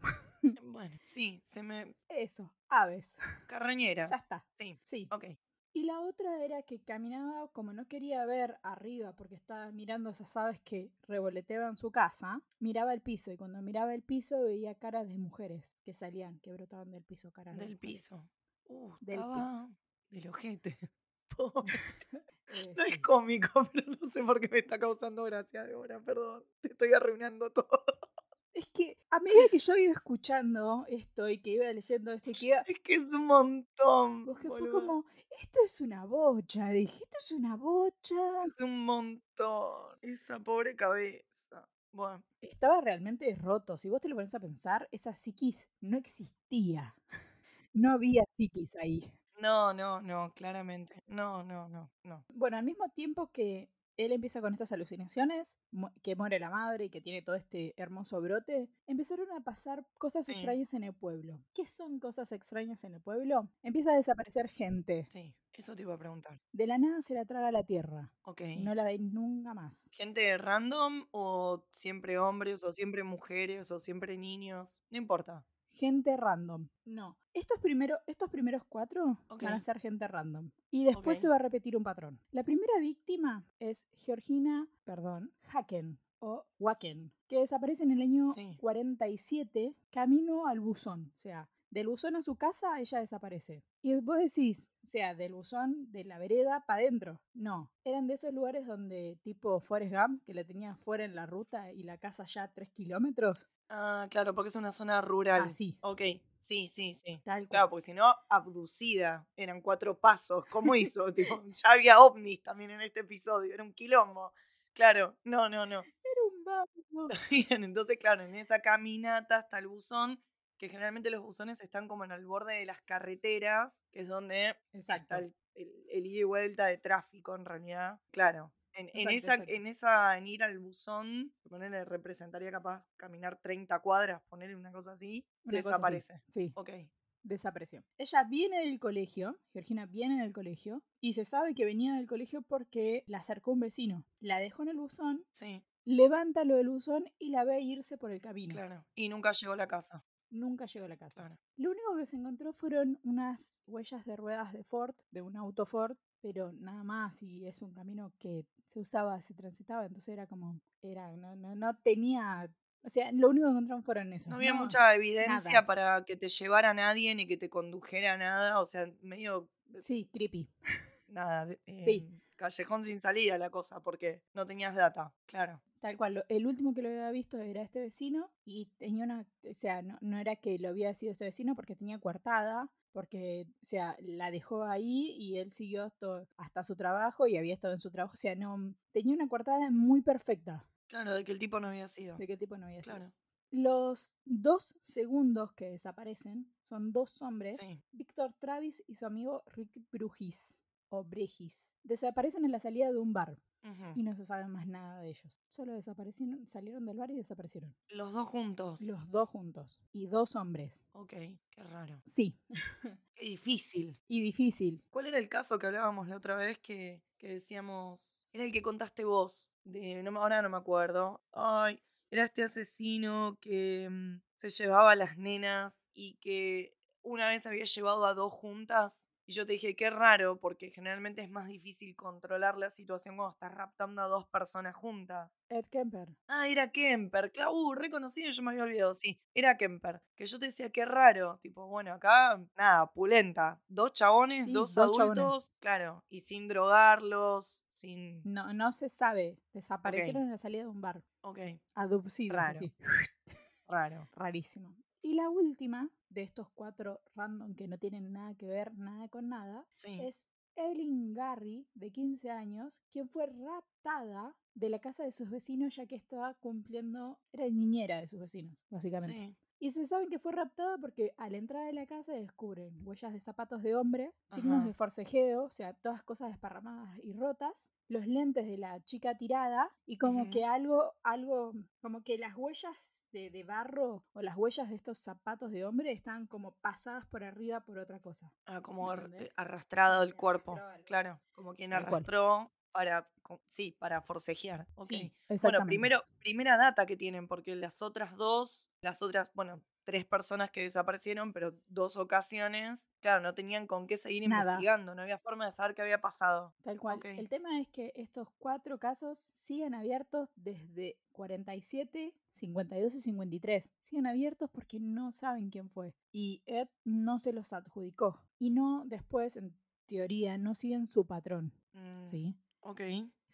[SPEAKER 1] Bueno, sí, se me.
[SPEAKER 2] eso, aves.
[SPEAKER 1] Carroñeras.
[SPEAKER 2] Ya está.
[SPEAKER 1] Sí,
[SPEAKER 2] Sí.
[SPEAKER 1] ok.
[SPEAKER 2] Y la otra era que caminaba, como no quería ver arriba porque estaba mirando esas aves que revoloteaban su casa, miraba el piso y cuando miraba el piso veía caras de mujeres que salían, que brotaban del piso, caras de
[SPEAKER 1] Del piso. Uh,
[SPEAKER 2] Del
[SPEAKER 1] estaba Del ojete.
[SPEAKER 2] Eh,
[SPEAKER 1] No es cómico, pero no sé por qué me está causando gracia ahora, perdón. Te estoy arruinando todo.
[SPEAKER 2] Es que a medida que yo iba escuchando esto y que iba leyendo esto y que iba,
[SPEAKER 1] Es que es un montón.
[SPEAKER 2] vos que fue como, esto es una bocha, dije, esto es una bocha.
[SPEAKER 1] Es un montón. Esa pobre cabeza. Bueno,
[SPEAKER 2] Estaba realmente roto. Si vos te lo pones a pensar, esa psiquis no existía. No había psiquis ahí.
[SPEAKER 1] no, no, no, claramente. No, no, no, no.
[SPEAKER 2] Bueno, al mismo tiempo que él empieza con estas alucinaciones, que muere la madre y que tiene todo este hermoso brote, empezaron a pasar cosas
[SPEAKER 1] Sí.
[SPEAKER 2] extrañas en el pueblo. ¿Qué son cosas extrañas en el pueblo? Empieza a desaparecer gente.
[SPEAKER 1] Sí, eso te iba a preguntar.
[SPEAKER 2] De la nada se la traga la tierra.
[SPEAKER 1] Ok.
[SPEAKER 2] No la ven nunca más.
[SPEAKER 1] ¿Gente random o siempre hombres o siempre mujeres o siempre niños? No importa.
[SPEAKER 2] Gente random. No. Estos, primero, estos primeros cuatro van a ser gente random. Y después se va a repetir un patrón. La primera víctima es Georgina, perdón, Haken o Waken, que desaparece en el año
[SPEAKER 1] Sí.
[SPEAKER 2] 47 camino al buzón. O sea, del buzón a su casa ella desaparece. Y vos decís, o sea, del buzón de la vereda para adentro. No, eran de esos lugares donde tipo Forrest Gump, que la tenía fuera en la ruta y la casa ya a 3 kilómetros.
[SPEAKER 1] Ah, claro, porque es una zona rural.
[SPEAKER 2] Así,
[SPEAKER 1] Ok, sí, sí, sí.
[SPEAKER 2] tal cual.
[SPEAKER 1] Claro, porque si no, abducida. Eran cuatro pasos. ¿Cómo hizo? Tipo, ya había ovnis también en este episodio. Era un quilombo. Claro, no, no, no.
[SPEAKER 2] Era un.
[SPEAKER 1] Bien, entonces, claro, en esa caminata hasta el buzón, que generalmente los buzones están como en el borde de las carreteras, que es donde
[SPEAKER 2] Exacto.
[SPEAKER 1] está el, el- el ida y vuelta de tráfico en realidad. Claro. En, en esa,
[SPEAKER 2] exacto.
[SPEAKER 1] en esa, en ir al buzón, ponerle representaría capaz caminar 30 cuadras, ponerle una cosa así,
[SPEAKER 2] Una cosa así,
[SPEAKER 1] desaparece.
[SPEAKER 2] Sí,
[SPEAKER 1] Ok.
[SPEAKER 2] desapareció. Ella viene del colegio, Georgina viene del colegio, y se sabe que venía del colegio porque la acercó un vecino. La dejó en el buzón,
[SPEAKER 1] Sí,
[SPEAKER 2] levanta lo del buzón y la ve irse por el camino.
[SPEAKER 1] claro. Y nunca llegó a la casa.
[SPEAKER 2] Nunca llegó a la casa.
[SPEAKER 1] Claro.
[SPEAKER 2] Lo único que se encontró fueron unas huellas de ruedas de Ford, de un auto Ford, pero nada más, y es un camino que se usaba, se transitaba, entonces era como, era, no, no, no tenía, o sea, lo único que encontraron fueron eso.
[SPEAKER 1] No había
[SPEAKER 2] no,
[SPEAKER 1] mucha evidencia
[SPEAKER 2] nada.
[SPEAKER 1] para que te llevara a nadie ni que te condujera a nada. O sea, medio
[SPEAKER 2] Sí, creepy.
[SPEAKER 1] nada,
[SPEAKER 2] Sí.
[SPEAKER 1] em, callejón sin salida la cosa, porque no tenías data, claro.
[SPEAKER 2] Tal cual, el último que lo había visto era este vecino y tenía una, o sea, no, no era que lo había sido este vecino porque tenía coartada, porque, o sea, la dejó ahí y él siguió hasta, hasta su trabajo y había estado en su trabajo, o sea, no, tenía una coartada muy perfecta
[SPEAKER 1] Claro, de que el tipo no había sido.
[SPEAKER 2] de qué tipo no había sido.
[SPEAKER 1] Claro.
[SPEAKER 2] Los dos segundos que desaparecen son dos hombres,
[SPEAKER 1] Sí.
[SPEAKER 2] Víctor Travis y su amigo Rick Brugis, o Bregis. Desaparecen en la salida de un bar Y no se sabe más nada de ellos. Solo desaparecieron, salieron del bar y desaparecieron.
[SPEAKER 1] Los dos juntos.
[SPEAKER 2] Los dos juntos. Y dos hombres.
[SPEAKER 1] Ok, qué raro.
[SPEAKER 2] Sí.
[SPEAKER 1] Qué difícil.
[SPEAKER 2] Y difícil.
[SPEAKER 1] ¿Cuál era el caso que hablábamos la otra vez que, que decíamos? Era el que contaste vos. De, no, ahora no me acuerdo. Ay, era este asesino que mm, se llevaba a las nenas y que una vez había llevado a dos juntas. Y yo te dije, qué raro, porque generalmente es más difícil controlar la situación cuando estás raptando a dos personas juntas.
[SPEAKER 2] Ed Kemper.
[SPEAKER 1] Ah, era Kemper. Claro, uh, reconocido, yo me había olvidado, sí. Era Kemper. Que yo te decía, qué raro. Tipo, bueno, acá, nada, pulenta. Dos chabones,
[SPEAKER 2] Sí,
[SPEAKER 1] dos,
[SPEAKER 2] dos chabones.
[SPEAKER 1] adultos, claro. Y sin drogarlos, sin.
[SPEAKER 2] No, no se sabe. Desaparecieron en la salida de un bar.
[SPEAKER 1] Ok. Raro.
[SPEAKER 2] así.
[SPEAKER 1] raro.
[SPEAKER 2] Rarísimo. Y la última de estos cuatro random que no tienen nada que ver, nada con nada,
[SPEAKER 1] Sí.
[SPEAKER 2] es Evelyn Garry, de 15 años, quien fue raptada de la casa de sus vecinos ya que estaba cumpliendo, era niñera de sus vecinos, básicamente.
[SPEAKER 1] Sí.
[SPEAKER 2] Y se saben que fue raptada porque a la entrada de la casa descubren huellas de zapatos de hombre, signos
[SPEAKER 1] Ajá.
[SPEAKER 2] de forcejeo, o sea, todas cosas desparramadas y rotas, los lentes de la chica tirada y como que algo, algo, como que las huellas de, de barro o las huellas de estos zapatos de hombre están como pasadas por arriba por otra cosa.
[SPEAKER 1] Ah, como
[SPEAKER 2] ¿Me
[SPEAKER 1] ar-
[SPEAKER 2] entendés?
[SPEAKER 1] arrastrado el cuerpo. Claro, como quien arrastró para, sí, para forcejear. Ok.
[SPEAKER 2] Sí,
[SPEAKER 1] Bueno, primero, primera data que tienen, porque las otras dos, las otras, bueno, tres personas que desaparecieron, pero dos ocasiones, claro, no tenían con qué seguir
[SPEAKER 2] Nada.
[SPEAKER 1] investigando, no había forma de saber qué había pasado.
[SPEAKER 2] Tal cual. El tema es que estos cuatro casos siguen abiertos desde 47, 52 y 53. Siguen abiertos porque no saben quién fue. Y Ed no se los adjudicó. Y no después, en teoría, no siguen su patrón.
[SPEAKER 1] Mm,
[SPEAKER 2] ¿sí?
[SPEAKER 1] Ok.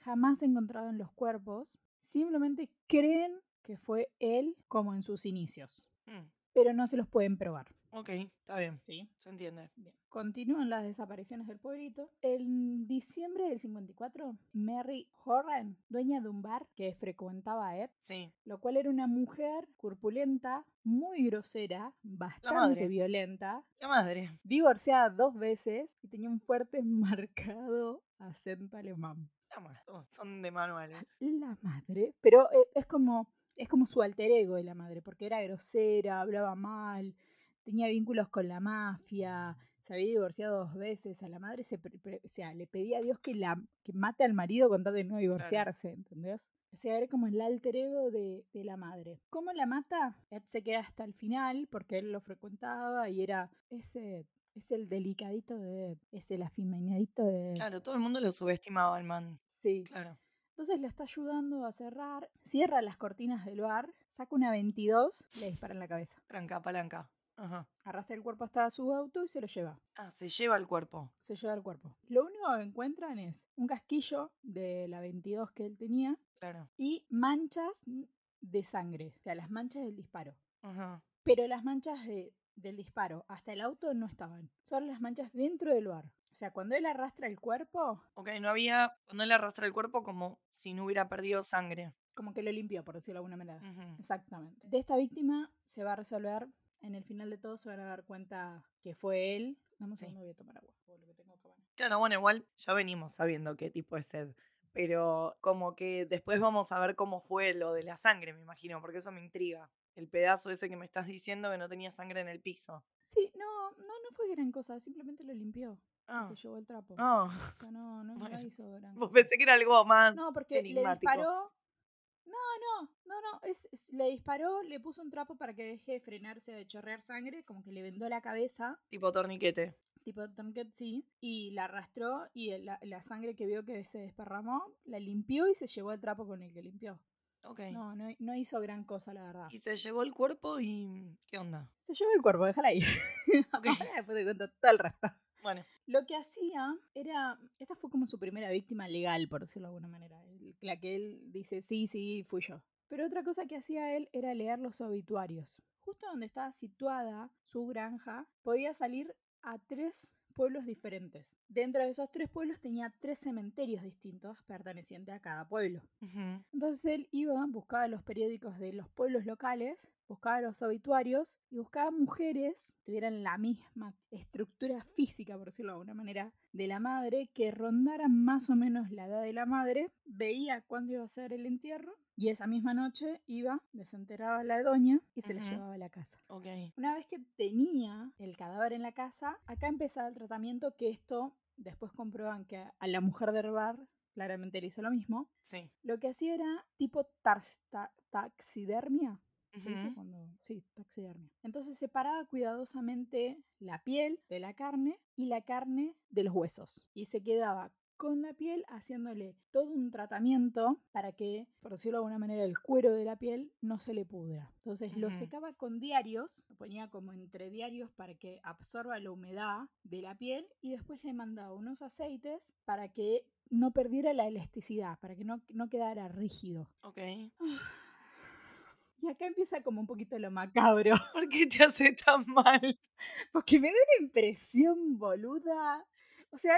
[SPEAKER 2] Jamás encontraron los cuerpos. Simplemente creen que fue él como en sus inicios.
[SPEAKER 1] Mm,
[SPEAKER 2] Pero no se los pueden probar.
[SPEAKER 1] ok, está bien,
[SPEAKER 2] ¿sí?
[SPEAKER 1] se entiende.
[SPEAKER 2] Bien. Continúan las desapariciones del pueblito. En diciembre del 54, Mary Horan, dueña de un bar que frecuentaba a Ed,
[SPEAKER 1] Sí,
[SPEAKER 2] lo cual era una mujer corpulenta, muy grosera, bastante
[SPEAKER 1] madre.
[SPEAKER 2] violenta,
[SPEAKER 1] la madre.
[SPEAKER 2] divorciada dos veces y tenía un fuerte marcado acento alemán.
[SPEAKER 1] La madre. Oh, son de manual. ¿eh?
[SPEAKER 2] La madre, pero eh, es como es como su alter ego de la madre, porque era grosera, hablaba mal, tenía vínculos con la mafia, se había divorciado dos veces, a la madre se o sea, le pedía a Dios que la que mate al marido con tal de no divorciarse, ¿entendés? O sea, era como el alter ego de, de la madre. ¿Cómo la mata? Ed se queda hasta el final porque él lo frecuentaba y era ese es el delicadito de es el afeminadito de.
[SPEAKER 1] Claro, todo el mundo lo subestimaba al man.
[SPEAKER 2] Sí.
[SPEAKER 1] Claro.
[SPEAKER 2] Entonces le está ayudando a cerrar, cierra las cortinas del bar, saca una 22, le dispara en la cabeza.
[SPEAKER 1] Tranca, palanca. Ajá.
[SPEAKER 2] Arrastra el cuerpo hasta su auto y se lo lleva.
[SPEAKER 1] Ah, se lleva el cuerpo.
[SPEAKER 2] Se lleva el cuerpo. Lo único que encuentran es un casquillo de la 22 que él tenía
[SPEAKER 1] Claro.
[SPEAKER 2] y manchas de sangre, o sea, las manchas del disparo.
[SPEAKER 1] Ajá.
[SPEAKER 2] Pero las manchas de- del disparo hasta el auto no estaban, solo las manchas dentro del bar. O sea, cuando él arrastra el cuerpo,
[SPEAKER 1] Ok, no había. Cuando él arrastra el cuerpo, como si no hubiera perdido sangre.
[SPEAKER 2] como que lo limpió, por decirlo de alguna manera. Exactamente. De esta víctima se va a resolver, en el final de todo se van a dar cuenta que fue él. Dame un
[SPEAKER 1] Sí.
[SPEAKER 2] segundo, voy a tomar agua. por lo que tengo acá, bueno.
[SPEAKER 1] Claro, bueno, igual ya venimos sabiendo qué tipo es sed. Pero como que después vamos a ver cómo fue lo de la sangre, me imagino, porque eso me intriga. El pedazo ese que me estás diciendo que no tenía sangre en el piso.
[SPEAKER 2] Sí, no, no, no fue gran cosa, simplemente lo limpió.
[SPEAKER 1] Ah,
[SPEAKER 2] Se llevó el trapo. O sea, no, no, no
[SPEAKER 1] Bueno.
[SPEAKER 2] hizo gran cosa.
[SPEAKER 1] pensé que era algo más
[SPEAKER 2] No, porque le disparó. No, no, no, no. Es, es- le disparó, le puso un trapo para que deje de frenarse de chorrear sangre, como que le vendó la cabeza,
[SPEAKER 1] Tipo torniquete.
[SPEAKER 2] tipo Tomcat, sí, y la arrastró y el- la, la sangre que vio que se desparramó, la limpió y se llevó el trapo con el que limpió.
[SPEAKER 1] Ok.
[SPEAKER 2] No, no, no hizo gran cosa, la verdad.
[SPEAKER 1] Y se llevó el cuerpo y. ¿Qué onda?
[SPEAKER 2] Se llevó el cuerpo, déjala ahí.
[SPEAKER 1] Ok.
[SPEAKER 2] Ahora después te cuento todo el resto.
[SPEAKER 1] Bueno,
[SPEAKER 2] Lo que hacía era. Esta fue como su primera víctima legal, por decirlo de alguna manera. La que él dice, sí, sí, fui yo. Pero otra cosa que hacía él era leer los obituarios. Justo donde estaba situada su granja, podía salir a tres pueblos diferentes. Dentro de esos tres pueblos tenía tres cementerios distintos pertenecientes a cada pueblo.
[SPEAKER 1] ujú,
[SPEAKER 2] Entonces él iba, buscaba los periódicos de los pueblos locales, buscaba los obituarios y buscaba mujeres que tuvieran la misma estructura física, por decirlo de alguna manera, de la madre, que rondaran más o menos la edad de la madre, veía cuándo iba a ser el entierro y esa misma noche iba, desenterraba a la doña y se la llevaba a la casa. Una vez que tenía el cadáver en la casa, acá empezaba el tratamiento que esto después comprueban que a la mujer del bar claramente le hizo lo mismo.
[SPEAKER 1] Sí.
[SPEAKER 2] Lo que hacía era tipo ta- taxidermia. ¿se dice
[SPEAKER 1] ujú,
[SPEAKER 2] cuando- Sí, taxidermia. Entonces separaba cuidadosamente la piel de la carne y la carne de los huesos. Y se quedaba con la piel haciéndole todo un tratamiento para que, por decirlo de alguna manera, el cuero de la piel no se le pudra. Entonces lo secaba con diarios, lo ponía como entre diarios para que absorba la humedad de la piel y después le mandaba unos aceites para que no perdiera la elasticidad, para que no, no quedara rígido.
[SPEAKER 1] Ok.
[SPEAKER 2] Y acá empieza como un poquito lo macabro,
[SPEAKER 1] ¿Por qué te hace tan mal?
[SPEAKER 2] porque me da una impresión boluda. O sea,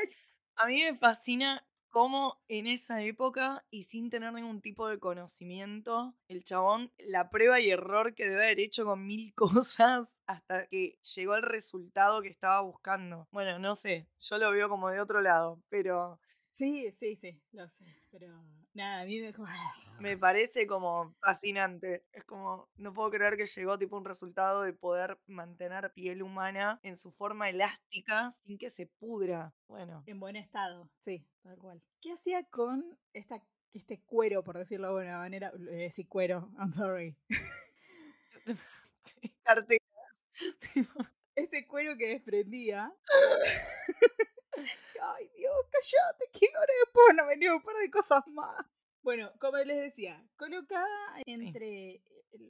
[SPEAKER 1] A mí me fascina cómo en esa época y sin tener ningún tipo de conocimiento, el chabón, la prueba y error que debe haber hecho con mil cosas hasta que llegó al resultado que estaba buscando. Bueno, no sé, yo lo veo como de otro lado, pero
[SPEAKER 2] Sí, sí, sí, lo sé. Pero nada, a mí me como.
[SPEAKER 1] Me parece como fascinante. Es como, no puedo creer que llegó tipo un resultado de poder mantener piel humana en su forma elástica sin que se pudra. Bueno,
[SPEAKER 2] En buen estado, sí, tal cual. ¿Qué hacía con esta, este cuero, por decirlo de alguna manera? Eh, sí, cuero, I'm sorry. Este cuero que desprendía. Ay, Dios, cállate, que ahora después van a venir un par de cosas más. Bueno, como les decía, colocaba entre eh,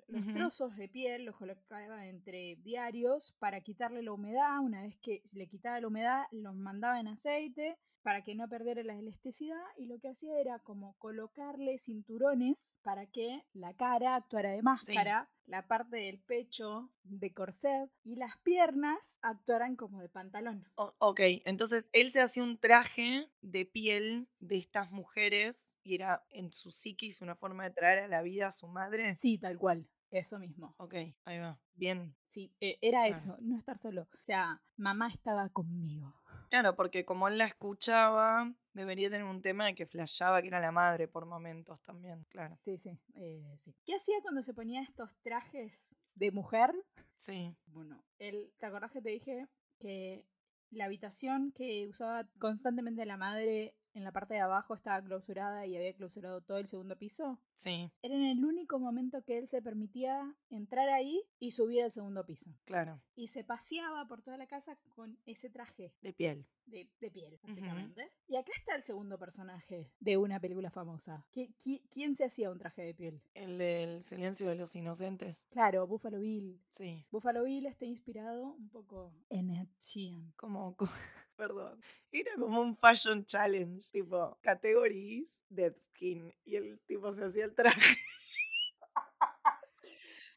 [SPEAKER 2] los trozos de piel, los colocaba entre diarios para quitarle la humedad. Una vez que le quitaba la humedad, los mandaba en aceite para que no perdiera la elasticidad y lo que hacía era como colocarle cinturones para que la cara actuara de máscara, la parte del pecho de corset y las piernas actuaran como de pantalón.
[SPEAKER 1] o- ok, entonces él se hacía un traje de piel de estas mujeres y era en su psiquis una forma de traer a la vida a su madre.
[SPEAKER 2] Sí, tal cual, eso mismo.
[SPEAKER 1] Ok, ahí va. Bien.
[SPEAKER 2] Sí, eh, era eso, no estar solo. O sea, mamá estaba conmigo.
[SPEAKER 1] Claro, porque como él la escuchaba, debería tener un tema de que flashaba que era la madre por momentos también, claro.
[SPEAKER 2] Sí, sí, eh, sí. ¿Qué hacía cuando se ponía estos trajes de mujer?
[SPEAKER 1] Sí,
[SPEAKER 2] Bueno, él, ¿te acordás que te dije que la habitación que usaba constantemente la madre en la parte de abajo estaba clausurada y había clausurado todo el segundo piso?
[SPEAKER 1] sí,
[SPEAKER 2] Era en el único momento que él se permitía entrar ahí y subir al segundo piso.
[SPEAKER 1] claro.
[SPEAKER 2] Y se paseaba por toda la casa con ese traje
[SPEAKER 1] De piel.
[SPEAKER 2] de, de piel, básicamente. Y acá está el segundo personaje de una película famosa. ¿Qui- qui- ¿Quién se hacía un traje de piel?
[SPEAKER 1] El del silencio de los inocentes.
[SPEAKER 2] Claro, Buffalo Bill.
[SPEAKER 1] Sí.
[SPEAKER 2] Buffalo Bill está inspirado un poco en Ed Sheeran.
[SPEAKER 1] Como, co- perdón. Era como un fashion challenge, tipo, categories, dead skin. Y el tipo se hacía el traje.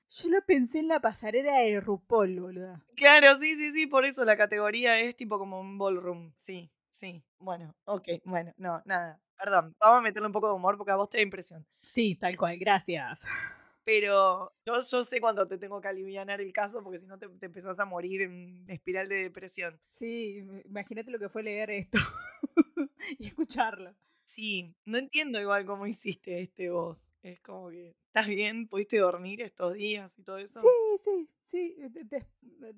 [SPEAKER 2] Yo lo pensé en la pasarela de RuPaul, boluda.
[SPEAKER 1] Claro, sí, sí, sí, por eso la categoría es tipo como un ballroom. Sí, sí. Bueno, ok, bueno, no, nada. Perdón, vamos a meterle un poco de humor porque a vos te da impresión.
[SPEAKER 2] Sí, tal cual, gracias.
[SPEAKER 1] Pero yo, yo sé cuando te tengo que aliviar el caso porque si no te, te empezás a morir en espiral de depresión.
[SPEAKER 2] Sí, imagínate lo que fue leer esto y escucharlo.
[SPEAKER 1] Sí, no entiendo igual cómo hiciste este vos. Es como que, ¿estás bien? ¿Pudiste dormir estos días y todo eso?
[SPEAKER 2] Sí, sí, sí. eh, de- de- eh,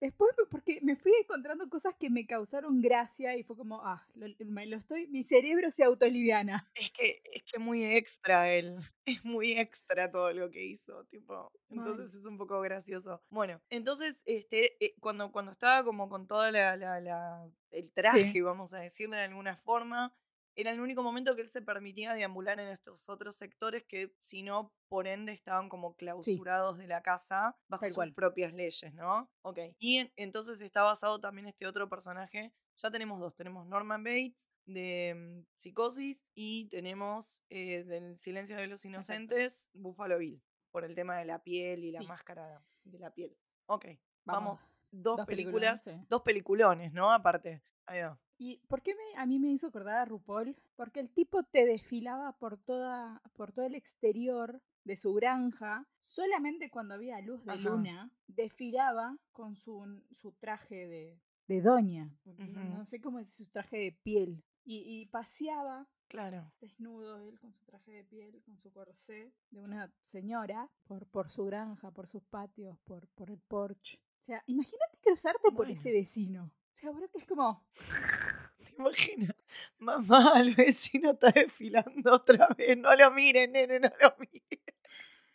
[SPEAKER 2] Después, porque me fui encontrando cosas que me causaron gracia y fue como, ah, lo, me lo estoy, mi cerebro se autoliviana.
[SPEAKER 1] Es que es que muy extra él. Es muy extra todo lo que hizo, tipo. Entonces es un poco gracioso. Bueno, entonces, este, eh, cuando, cuando estaba como con toda la, la- la- el traje, vamos a decirlo de alguna forma, era el único momento que él se permitía deambular en estos otros sectores que, si no, por ende, estaban como clausurados de la casa bajo
[SPEAKER 2] Tal
[SPEAKER 1] sus
[SPEAKER 2] cual.
[SPEAKER 1] propias leyes, ¿no? Ok. Y en- entonces está basado también este otro personaje. Ya tenemos dos. Tenemos Norman Bates de mm, Psicosis y tenemos eh, del Silencio de los Inocentes, Buffalo Bill, por el tema de la piel y la
[SPEAKER 2] Sí.
[SPEAKER 1] máscara de la piel. Ok.
[SPEAKER 2] Vamos.
[SPEAKER 1] Vamos. Dos,
[SPEAKER 2] dos
[SPEAKER 1] películas,
[SPEAKER 2] películas, sí.
[SPEAKER 1] dos peliculones, ¿no? Aparte. Ahí va.
[SPEAKER 2] ¿Y por qué me, a mí me hizo acordar a RuPaul? Porque el tipo te desfilaba por, toda, por todo el exterior de su granja, solamente cuando había luz de
[SPEAKER 1] Ajá.
[SPEAKER 2] luna, desfilaba con su, su traje de, de doña, no- sé cómo es su traje de piel, y, y paseaba
[SPEAKER 1] Claro.
[SPEAKER 2] desnudo él con su traje de piel, con su corsé de una señora, por, por su granja, por sus patios, por, por el porche. O sea, imagínate cruzarte por ese vecino. O sea, bro, que es como...
[SPEAKER 1] ¿Te imaginas? Mamá, el vecino está desfilando otra vez. No lo miren, nene, no lo miren.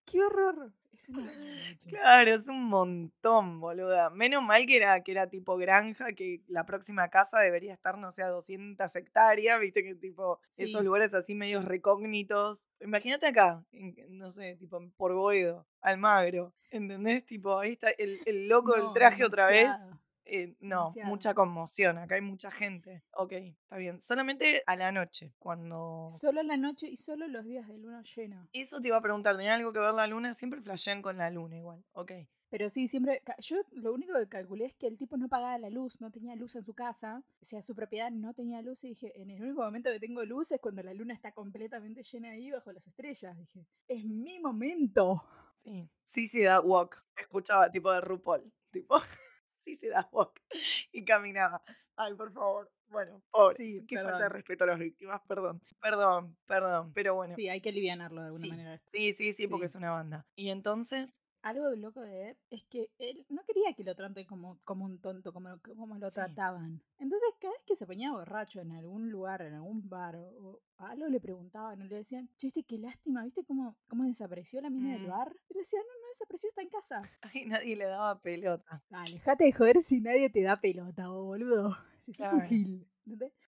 [SPEAKER 2] ¡Qué horror! Es una mucho.
[SPEAKER 1] Claro, es un montón, boluda. Menos mal que era, que era tipo granja, que la próxima casa debería estar, no sé, a 200 hectáreas, viste que tipo esos lugares así medios recógnitos. Imagínate acá, en- no sé, tipo en Porboedo, Almagro, ¿entendés? Tipo, ahí está el, el loco del
[SPEAKER 2] No,
[SPEAKER 1] traje otra vez. Eh, no,
[SPEAKER 2] Demasiado.
[SPEAKER 1] mucha conmoción, acá hay mucha gente. Ok, está bien. Solamente a la noche, cuando...
[SPEAKER 2] Solo en la noche y solo los días de luna llena.
[SPEAKER 1] Eso te iba a preguntar, ¿tenía algo que ver la luna? Siempre flashean con la luna igual, ok.
[SPEAKER 2] Pero sí, siempre. Yo lo único que calculé es que el tipo no pagaba la luz, no tenía luz en su casa. O sea, su propiedad no tenía luz. Y dije, en el único momento que tengo luz es cuando la luna está completamente llena ahí bajo las estrellas. Dije, es mi momento.
[SPEAKER 1] Sí, sí, sí, da walk. Escuchaba tipo de RuPaul, tipo, sí, sí, da walk. Y caminaba. Ay, por favor. Bueno, pobre.
[SPEAKER 2] Sí,
[SPEAKER 1] Qué falta de respeto a las víctimas, perdón. Perdón, perdón. Pero bueno.
[SPEAKER 2] Sí, hay que alivianarlo de alguna
[SPEAKER 1] Sí.
[SPEAKER 2] manera.
[SPEAKER 1] Sí, sí, sí, porque
[SPEAKER 2] Sí.
[SPEAKER 1] es una banda. Y entonces,
[SPEAKER 2] Algo loco de Ed es que él no quería que lo traten como, como un tonto, como, lo- como lo
[SPEAKER 1] Sí.
[SPEAKER 2] trataban. Entonces, cada vez que se ponía borracho en algún lugar, en algún bar, o, algo le preguntaban, o le decían, chiste, qué lástima, ¿viste cómo, cómo desapareció la mina del
[SPEAKER 1] Mm.
[SPEAKER 2] bar? Y le decía, no, no desapareció, está en casa.
[SPEAKER 1] ay, nadie le daba pelota.
[SPEAKER 2] Dale, dejate de joder si nadie te da pelota, vos, boludo. Si sos un
[SPEAKER 1] Claro.
[SPEAKER 2] gil.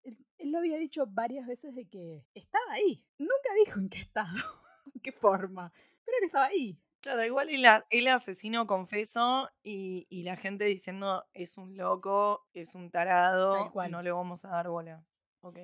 [SPEAKER 2] Él, él lo había dicho varias veces de que estaba ahí. Nunca dijo en qué estado, en qué forma. Pero él estaba ahí.
[SPEAKER 1] Claro, igual el, asesino confesó y, y la gente diciendo es un loco, es un tarado,
[SPEAKER 2] cual.
[SPEAKER 1] no le vamos a dar bola. Ok.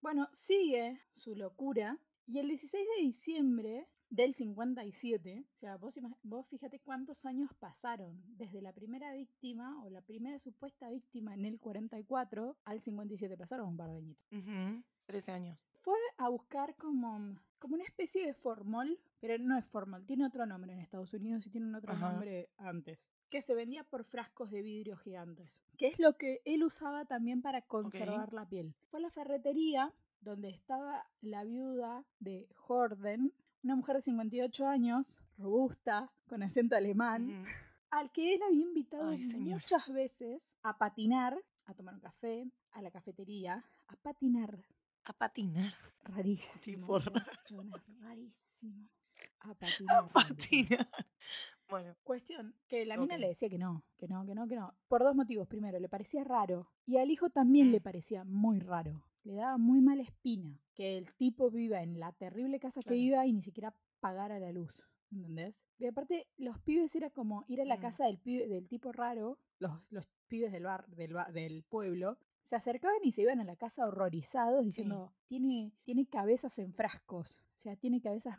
[SPEAKER 2] Bueno, sigue su locura y el 16 de diciembre del 57, o sea, vos, vos fíjate cuántos años pasaron desde la primera víctima o la primera supuesta víctima en el 44 al 57, pasaron un par de añitos.
[SPEAKER 1] Ujú, 13 años.
[SPEAKER 2] Fue a buscar como, como una especie de formol, pero no es formol, tiene otro nombre en Estados Unidos y tiene un otro
[SPEAKER 1] Ajá.
[SPEAKER 2] nombre antes, que se vendía por frascos de vidrio gigantes, que es lo que él usaba también para conservar la piel. Fue a la ferretería donde estaba la viuda de Jorden, una mujer de 58 años, robusta, con acento alemán, al que él había invitado
[SPEAKER 1] Ay,
[SPEAKER 2] muchas veces a patinar, a tomar un café, a la cafetería, a patinar.
[SPEAKER 1] A patinar.
[SPEAKER 2] Rarísimo. Muchachona, rarísimo. A patinar.
[SPEAKER 1] A. Bueno,
[SPEAKER 2] Cuestión, que la mina le decía que no, que no, que no, que no. Por dos motivos. Primero, le parecía raro. Y al hijo también le
[SPEAKER 1] Mm.
[SPEAKER 2] parecía muy raro. Le daba muy mala espina que el tipo viva en la terrible casa que viva y ni siquiera pagara la luz. ¿Entendés? Y aparte, los pibes era como ir a la
[SPEAKER 1] Mm.
[SPEAKER 2] casa del, pibe, del tipo raro, los, los pibes del, bar, del, ba- del pueblo, se acercaban y se iban a la casa horrorizados diciendo, tiene, tiene cabezas en frascos. O sea, tiene cabezas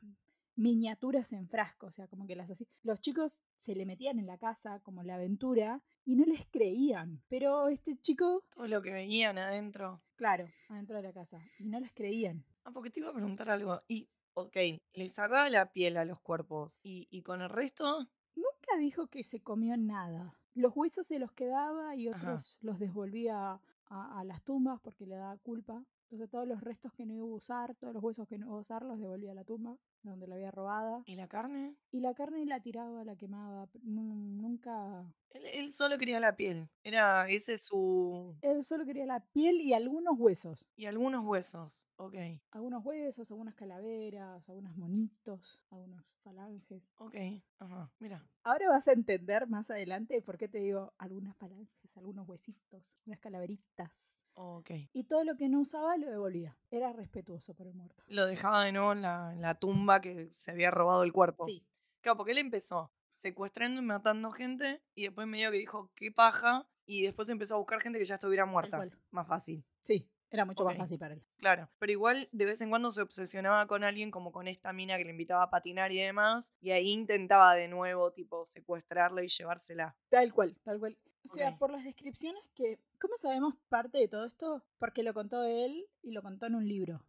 [SPEAKER 2] miniaturas en frascos, o sea, como que las así. Los chicos se le metían en la casa como la aventura y no les creían. Pero este chico,
[SPEAKER 1] todo lo que veían adentro.
[SPEAKER 2] claro, adentro de la casa, y no les creían.
[SPEAKER 1] Ah, porque te iba a preguntar algo. Y, ok, le sacaba la piel a los cuerpos. ¿Y, y con el resto?
[SPEAKER 2] Nunca dijo que se comió nada. Los huesos se los quedaba y
[SPEAKER 1] Ajá.
[SPEAKER 2] otros los devolvía a, a las tumbas porque le daba culpa. Entonces todos los restos que no iba a usar, todos los huesos que no iba a usar, los devolvía a la tumba donde la había robada.
[SPEAKER 1] ¿Y la carne?
[SPEAKER 2] Y la carne la tiraba, la quemaba. nu- Nunca...
[SPEAKER 1] Él, él solo quería la piel. Era ese su...
[SPEAKER 2] Él solo quería la piel y algunos huesos.
[SPEAKER 1] Y algunos huesos. Ok,
[SPEAKER 2] Algunos huesos, algunas calaveras, algunos monitos, algunos falanges.
[SPEAKER 1] ok. Ajá, mira.
[SPEAKER 2] Ahora vas a entender más adelante por qué te digo algunas falanges, algunos huesitos, unas calaveritas.
[SPEAKER 1] Ok.
[SPEAKER 2] Y todo lo que no usaba lo devolvía. Era respetuoso por el muerto.
[SPEAKER 1] Lo dejaba de nuevo en la, en la tumba que se había robado el cuerpo.
[SPEAKER 2] Sí.
[SPEAKER 1] Claro, porque él empezó secuestrando y matando gente y después medio que dijo, qué paja, y después empezó a buscar gente que ya estuviera muerta. Más fácil.
[SPEAKER 2] Sí, era mucho más fácil para él.
[SPEAKER 1] Claro, pero igual de vez en cuando se obsesionaba con alguien como con esta mina que le invitaba a patinar y demás, y ahí intentaba de nuevo, tipo, secuestrarla y llevársela.
[SPEAKER 2] Tal cual, tal cual. O sea, por las descripciones que... ¿Cómo sabemos parte de todo esto? Porque lo contó él y lo contó en un libro.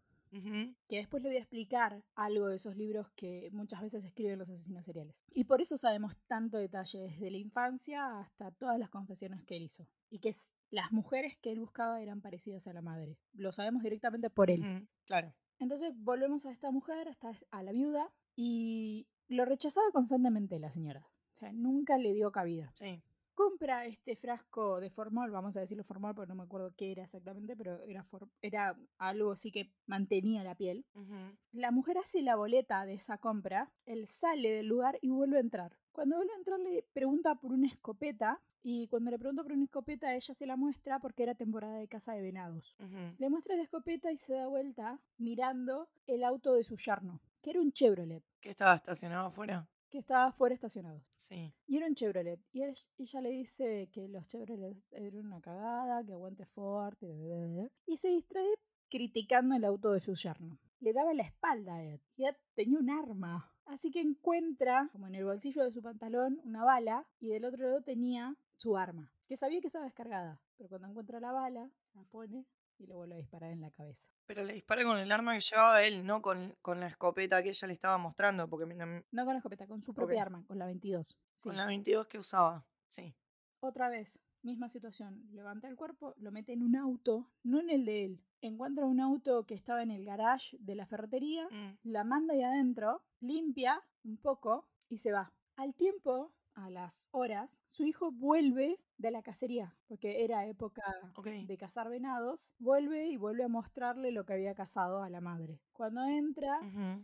[SPEAKER 2] Que después le voy a explicar algo de esos libros que muchas veces escriben los asesinos seriales. Y por eso sabemos tanto detalle desde la infancia hasta todas las confesiones que él hizo. Y que las mujeres que él buscaba eran parecidas a la madre. Lo sabemos directamente por él.
[SPEAKER 1] Claro.
[SPEAKER 2] Entonces volvemos a esta mujer, hasta a la viuda, y lo rechazaba constantemente la señora. O sea, nunca le dio cabida
[SPEAKER 1] Sí.
[SPEAKER 2] Compra este frasco de formol, vamos a decirlo formol porque no me acuerdo qué era exactamente, pero era, for- era algo así que mantenía la piel. La mujer hace la boleta de esa compra, él sale del lugar y vuelve a entrar. Cuando vuelve a entrar le pregunta por una escopeta y cuando le pregunta por una escopeta ella se la muestra porque era temporada de caza de venados. Le muestra la escopeta y se da vuelta mirando el auto de su yerno, que era un Chevrolet,
[SPEAKER 1] ¿Que estaba estacionado afuera?
[SPEAKER 2] Que estaba fuera estacionado.
[SPEAKER 1] Sí.
[SPEAKER 2] Y era un Chevrolet. Y él- ella le dice que los Chevrolet eran una cagada, que aguante fuerte. Y se distrae criticando el auto de su yerno. Le daba la espalda a Ed. Y Ed tenía un arma. Así que encuentra, como en el bolsillo de su pantalón, una bala. Y del otro lado tenía su arma. Que sabía que estaba descargada. Pero cuando encuentra la bala, la pone y le vuelve a disparar en la cabeza.
[SPEAKER 1] Pero le dispara con el arma que llevaba él, no con, con la escopeta que ella le estaba mostrando, porque
[SPEAKER 2] No con la escopeta, con su propia arma, con la 22. Sí.
[SPEAKER 1] con la 22 que usaba. Sí.
[SPEAKER 2] Otra vez, misma situación. Levanta el cuerpo, lo mete en un auto, no en el de él. Encuentra un auto que estaba en el garage de la ferretería,
[SPEAKER 1] Mm.
[SPEAKER 2] la manda ahí adentro, limpia un poco y se va. Al tiempo, a las horas, su hijo vuelve de la cacería, porque era época de cazar venados, vuelve y vuelve a mostrarle lo que había cazado a la madre. Cuando entra,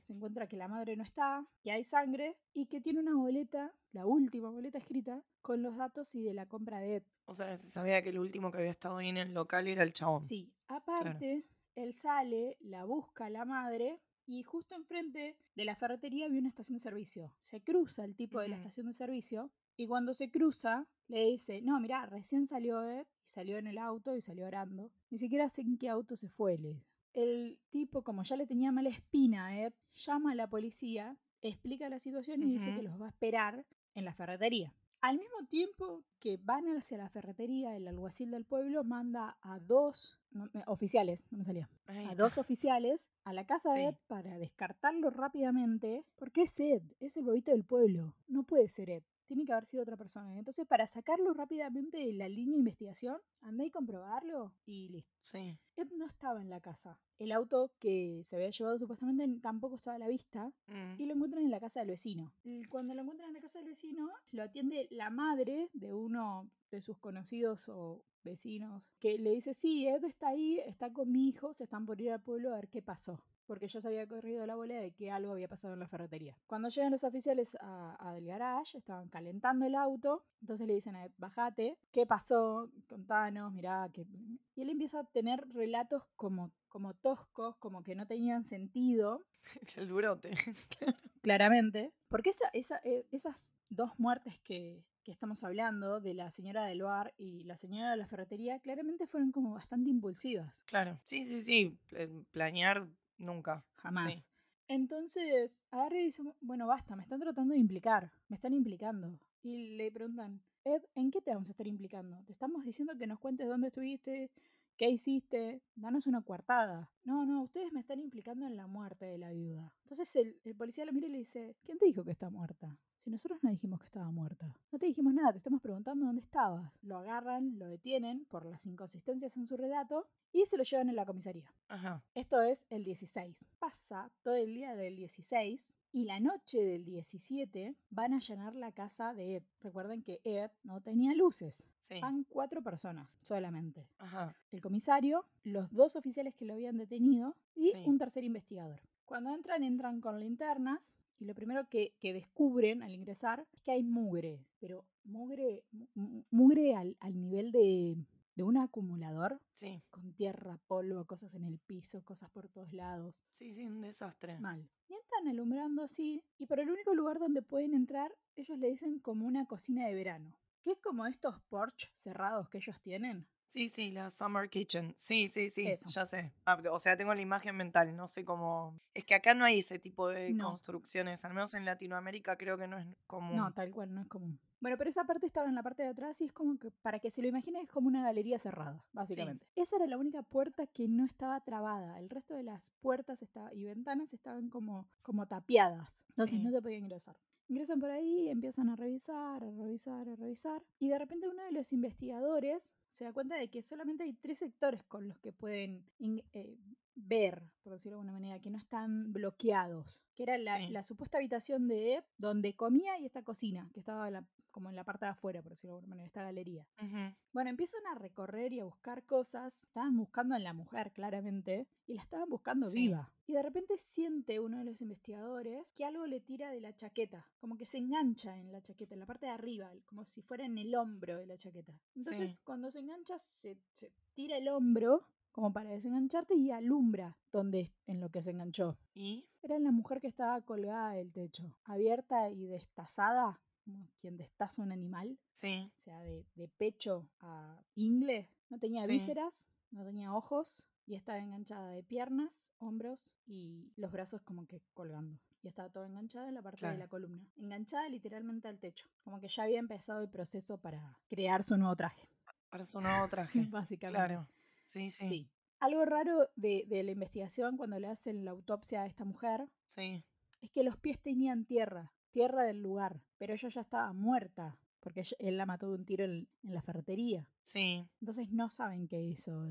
[SPEAKER 2] se encuentra que la madre no está, que hay sangre y que tiene una boleta, la última boleta escrita, con los datos y de la compra de Ed.
[SPEAKER 1] O sea, se sabía que el último que había estado ahí en el local era el chabón.
[SPEAKER 2] Sí, aparte, él sale, la busca a la madre y justo enfrente de la ferretería había una estación de servicio. Se cruza el tipo de la estación de servicio y cuando se cruza le dice, no, mira, recién salió Ed y salió en el auto y salió orando. Ni siquiera sé en qué auto se fue, le dice. El tipo, como ya le tenía mala espina a Ed, llama a la policía, explica la situación y dice que los va a esperar en la ferretería. Al mismo tiempo que van hacia la ferretería, el alguacil del pueblo manda a dos no, oficiales, no me salía,
[SPEAKER 1] Ahí
[SPEAKER 2] a
[SPEAKER 1] está.
[SPEAKER 2] dos oficiales a la casa de. Ed para descartarlo rápidamente, porque es Ed, es el bobito del pueblo, no puede ser Ed, tiene que haber sido otra persona. Entonces, para sacarlo rápidamente de la línea de investigación, andé y comprobarlo y listo.
[SPEAKER 1] Sí.
[SPEAKER 2] Ed no estaba en la casa. El auto que se había llevado supuestamente tampoco estaba a la vista
[SPEAKER 1] Mm.
[SPEAKER 2] y lo encuentran en la casa del vecino. Cuando lo encuentran en la casa del vecino, lo atiende la madre de uno de sus conocidos o vecinos, que le dice, sí, Ed está ahí, está con mi hijo, se están por ir al pueblo a ver qué pasó. Porque ya se había corrido la bola de que algo había pasado en la ferretería. Cuando llegan los oficiales a, a del garage, estaban calentando el auto, entonces le dicen a Ed, bajate, ¿qué pasó? Contanos, mirá, que... Y él empieza a tener relatos como, como toscos, como que no tenían sentido,
[SPEAKER 1] El brote.
[SPEAKER 2] claramente. Porque esa, esa, eh, esas dos muertes que, que estamos hablando, de la señora del bar y la señora de la ferretería, claramente fueron como bastante impulsivas.
[SPEAKER 1] Claro. Sí, sí, sí. pl- Planear nunca.
[SPEAKER 2] Jamás. Entonces, agarra y dice, bueno, basta, me están tratando de implicar, me están implicando. Y le preguntan, Ed, ¿en qué te vamos a estar implicando? Te estamos diciendo que nos cuentes dónde estuviste, qué hiciste, danos una coartada. No, no, ustedes me están implicando en la muerte de la viuda. Entonces el, el policía lo mira y le dice, ¿quién te dijo que está muerta? Si nosotros no dijimos que estaba muerta. No te dijimos nada, te estamos preguntando dónde estabas. Lo agarran, lo detienen por las inconsistencias en su relato y se lo llevan a la comisaría.
[SPEAKER 1] Ajá.
[SPEAKER 2] Esto es el 16. Pasa todo el día del 16 y la noche del 17 van a allanar la casa de Ed. Recuerden que Ed no tenía luces.
[SPEAKER 1] Sí.
[SPEAKER 2] Van cuatro personas solamente.
[SPEAKER 1] Ajá.
[SPEAKER 2] El comisario, los dos oficiales que lo habían detenido y
[SPEAKER 1] Sí.
[SPEAKER 2] un tercer investigador. Cuando entran, entran con linternas y lo primero que, que descubren al ingresar es que hay mugre, pero mugre, mu- mu- mugre al, al nivel de, de un acumulador
[SPEAKER 1] Sí.
[SPEAKER 2] con tierra, polvo, cosas en el piso, cosas por todos lados.
[SPEAKER 1] Sí, sí, un desastre.
[SPEAKER 2] Mal. Y entran alumbrando así, y por el único lugar donde pueden entrar, ellos le dicen como una cocina de verano. Que es como estos porch cerrados que ellos tienen.
[SPEAKER 1] Sí, sí, la Summer Kitchen. Sí, sí, sí,
[SPEAKER 2] Eso.
[SPEAKER 1] ya sé. Ah, o sea, tengo la imagen mental, no sé cómo... Es que acá no hay ese tipo de
[SPEAKER 2] No.
[SPEAKER 1] construcciones, al menos en Latinoamérica creo que no es común.
[SPEAKER 2] No, tal cual, no es común. Bueno, pero esa parte estaba en la parte de atrás y es como que, para que se lo imaginen, es como una galería cerrada, básicamente. Esa era la única puerta que no estaba trabada. El resto de las puertas estaba- y ventanas estaban como, como tapiadas. Entonces
[SPEAKER 1] Sí.
[SPEAKER 2] no se podía ingresar. Ingresan por ahí, empiezan a revisar, a revisar, a revisar. Y de repente uno de los investigadores se da cuenta de que solamente hay tres sectores con los que pueden eh, ver, por decirlo de alguna manera, que no están bloqueados. Que era la,
[SPEAKER 1] Sí.
[SPEAKER 2] la supuesta habitación de Ed, donde comía y esta cocina, que estaba la- como en la parte de afuera, por decirlo de alguna manera, esta galería.
[SPEAKER 1] Ujú.
[SPEAKER 2] Bueno, empiezan a recorrer y a buscar cosas. Estaban buscando a la mujer, claramente, y la estaban buscando
[SPEAKER 1] Sí.
[SPEAKER 2] viva. Y de repente siente uno de los investigadores que algo le tira de la chaqueta, como que se engancha en la chaqueta, en la parte de arriba, como si fuera en el hombro de la chaqueta. Entonces,
[SPEAKER 1] Sí.
[SPEAKER 2] cuando se engancha, se, se tira el hombro como para desengancharte y alumbra donde en lo que se enganchó.
[SPEAKER 1] ¿Y?
[SPEAKER 2] Era la mujer que estaba colgada del techo, abierta y destazada, como quien destaza un animal
[SPEAKER 1] Sí.
[SPEAKER 2] o sea, de, de pecho a ingle. No tenía
[SPEAKER 1] Sí.
[SPEAKER 2] vísceras, no tenía ojos y estaba enganchada de piernas, hombros y los brazos como que colgando. Y estaba todo enganchado en la parte de la columna. Enganchada literalmente al techo. Como que ya había empezado el proceso para crear su nuevo traje,
[SPEAKER 1] Para su nuevo traje.
[SPEAKER 2] básicamente.
[SPEAKER 1] claro. Sí, sí.
[SPEAKER 2] Sí. Algo raro de, de la investigación cuando le hacen la autopsia a esta mujer
[SPEAKER 1] Sí.
[SPEAKER 2] es que los pies tenían tierra, tierra del lugar, pero ella ya estaba muerta. porque él la mató de un tiro en, en la ferretería.
[SPEAKER 1] Sí.
[SPEAKER 2] Entonces no saben qué hizo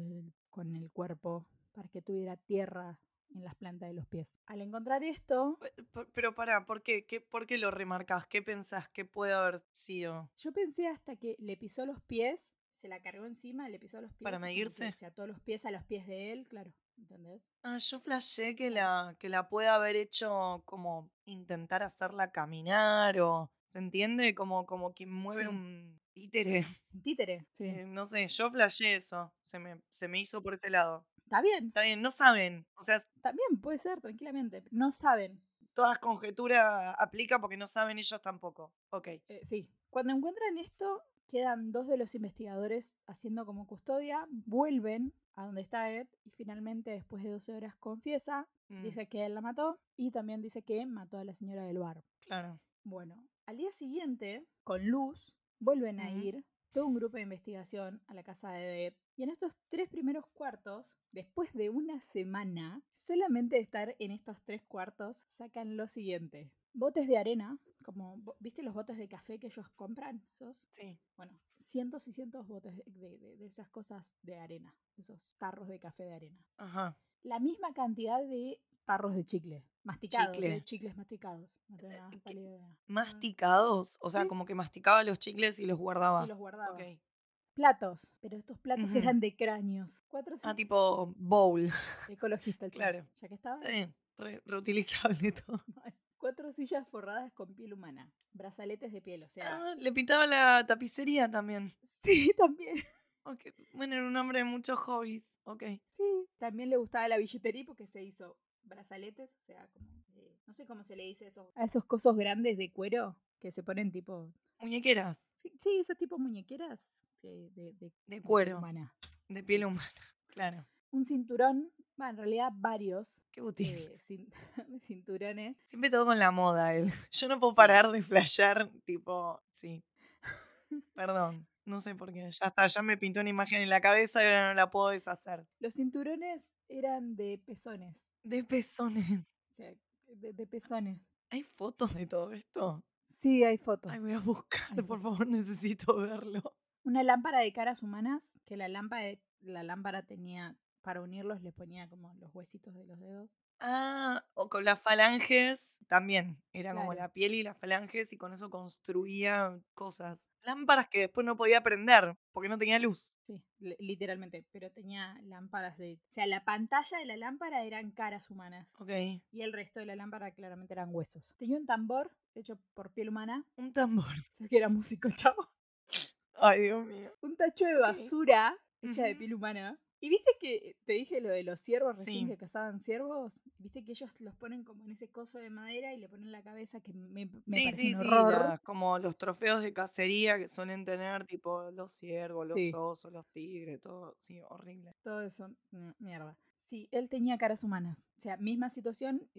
[SPEAKER 2] con el cuerpo para que tuviera tierra en las plantas de los pies. Al encontrar esto,
[SPEAKER 1] Pe- pe- Pero pará, ¿por qué? ¿Qué, ¿Por qué lo remarcás? ¿Qué pensás que puede haber sido?
[SPEAKER 2] yo pensé hasta que le pisó los pies, se la cargó encima, le pisó los pies.
[SPEAKER 1] ¿Para medirse?
[SPEAKER 2] Se ató los pies a los pies de él, claro. ¿Entendés?
[SPEAKER 1] Ah, yo flashé que la, que la puede haber hecho como intentar hacerla caminar o. ¿Se entiende? Como, como quien mueve
[SPEAKER 2] Sí.
[SPEAKER 1] un títere.
[SPEAKER 2] Un títere. Sí.
[SPEAKER 1] Eh, no sé, yo flashé eso. Se me, se me hizo por ese lado.
[SPEAKER 2] Está bien,
[SPEAKER 1] Está bien, no saben. O sea,
[SPEAKER 2] también puede ser, tranquilamente. No saben.
[SPEAKER 1] todas conjeturas aplica porque no saben ellos tampoco. Ok.
[SPEAKER 2] Eh, sí. Cuando encuentran esto, quedan dos de los investigadores haciendo como custodia, vuelven a donde está Ed y finalmente después de 12 horas confiesa,
[SPEAKER 1] Mm,
[SPEAKER 2] dice que él la mató y también dice que mató a la señora del bar.
[SPEAKER 1] claro.
[SPEAKER 2] Bueno, al día siguiente, con Luz, vuelven a ir todo un grupo de investigación a la casa de Ed. Y en estos tres primeros cuartos, después de una semana, solamente de estar en estos tres cuartos, sacan lo siguiente. Botes de arena, como, ¿viste los botes de café que ellos compran? Esos?
[SPEAKER 1] Sí.
[SPEAKER 2] Bueno, cientos y cientos botes de, de- de- de esas cosas de arena, esos tarros de café de arena.
[SPEAKER 1] Ajá.
[SPEAKER 2] La misma cantidad de tarros de chicle, masticados,
[SPEAKER 1] Chicle.
[SPEAKER 2] chicles masticados. No tengo
[SPEAKER 1] Eh, ¿qué-
[SPEAKER 2] pálida idea.
[SPEAKER 1] Masticados. O sea,
[SPEAKER 2] Sí.
[SPEAKER 1] como que masticaba los chicles y los guardaba.
[SPEAKER 2] Y los guardaba.
[SPEAKER 1] Ok.
[SPEAKER 2] Platos, pero estos platos eran de cráneos. Cuatro
[SPEAKER 1] Ah, tipo bowl.
[SPEAKER 2] ecologista el
[SPEAKER 1] claro.
[SPEAKER 2] Ya que estaba.
[SPEAKER 1] Está bien. re- reutilizable todo.
[SPEAKER 2] Cuatro sillas forradas con piel humana. Brazaletes de piel, o sea.
[SPEAKER 1] Ah, le pintaba la tapicería también.
[SPEAKER 2] Sí, también.
[SPEAKER 1] Ok, Bueno, era un hombre de muchos hobbies. Ok.
[SPEAKER 2] Sí. También le gustaba la billetería porque se hizo brazaletes, o sea, como. de- no sé cómo se le dice eso. A esos cosos grandes de cuero que se ponen tipo.
[SPEAKER 1] Muñequeras
[SPEAKER 2] Sí, sí esos tipos muñequeras eh, de, de,
[SPEAKER 1] de
[SPEAKER 2] piel
[SPEAKER 1] cuero,
[SPEAKER 2] humana.
[SPEAKER 1] de piel humana. Claro.
[SPEAKER 2] Un cinturón, bueno, en realidad varios
[SPEAKER 1] Qué útil.
[SPEAKER 2] eh, cin- cinturones.
[SPEAKER 1] Siempre todo con la moda, él. Yo no puedo parar de flashear, tipo, sí. Perdón, no sé por qué. Ya está, ya me pintó una imagen en la cabeza y ahora no la puedo deshacer.
[SPEAKER 2] Los cinturones eran de pezones.
[SPEAKER 1] De pezones.
[SPEAKER 2] O sea, de, de pezones.
[SPEAKER 1] ¿Hay fotos de todo esto?
[SPEAKER 2] Sí, hay fotos.
[SPEAKER 1] Ay, voy a buscar,
[SPEAKER 2] Hay
[SPEAKER 1] por
[SPEAKER 2] fotos.
[SPEAKER 1] favor, necesito verlo.
[SPEAKER 2] Una lámpara de caras humanas, que la lámpara, la lámpara tenía, para unirlos le ponía como los huesitos de los dedos.
[SPEAKER 1] Ah, o con las falanges también. Era como la piel y las falanges y con eso construía cosas. Lámparas que después no podía prender porque no tenía luz.
[SPEAKER 2] Sí, li- literalmente. Pero tenía lámparas de... O sea, la pantalla de la lámpara eran caras humanas.
[SPEAKER 1] Ok.
[SPEAKER 2] Y el resto de la lámpara claramente eran huesos. Tenía un tambor hecho por piel humana.
[SPEAKER 1] Un tambor.
[SPEAKER 2] O sea, que era músico, chavo.
[SPEAKER 1] Ay, Dios mío.
[SPEAKER 2] Un tacho de basura hecha de piel humana. ¿Y viste que te dije lo de los ciervos recién
[SPEAKER 1] Sí.
[SPEAKER 2] que cazaban ciervos? ¿Viste que ellos los ponen como en ese coso de madera y le ponen la cabeza que me, me
[SPEAKER 1] sí,
[SPEAKER 2] parece
[SPEAKER 1] sí,
[SPEAKER 2] un
[SPEAKER 1] sí.
[SPEAKER 2] horror?
[SPEAKER 1] como los trofeos de cacería que suelen tener, tipo los ciervos, los osos, los tigres, todo. Sí, horrible.
[SPEAKER 2] Todo eso, mierda. Sí, él tenía caras humanas. O sea, misma situación,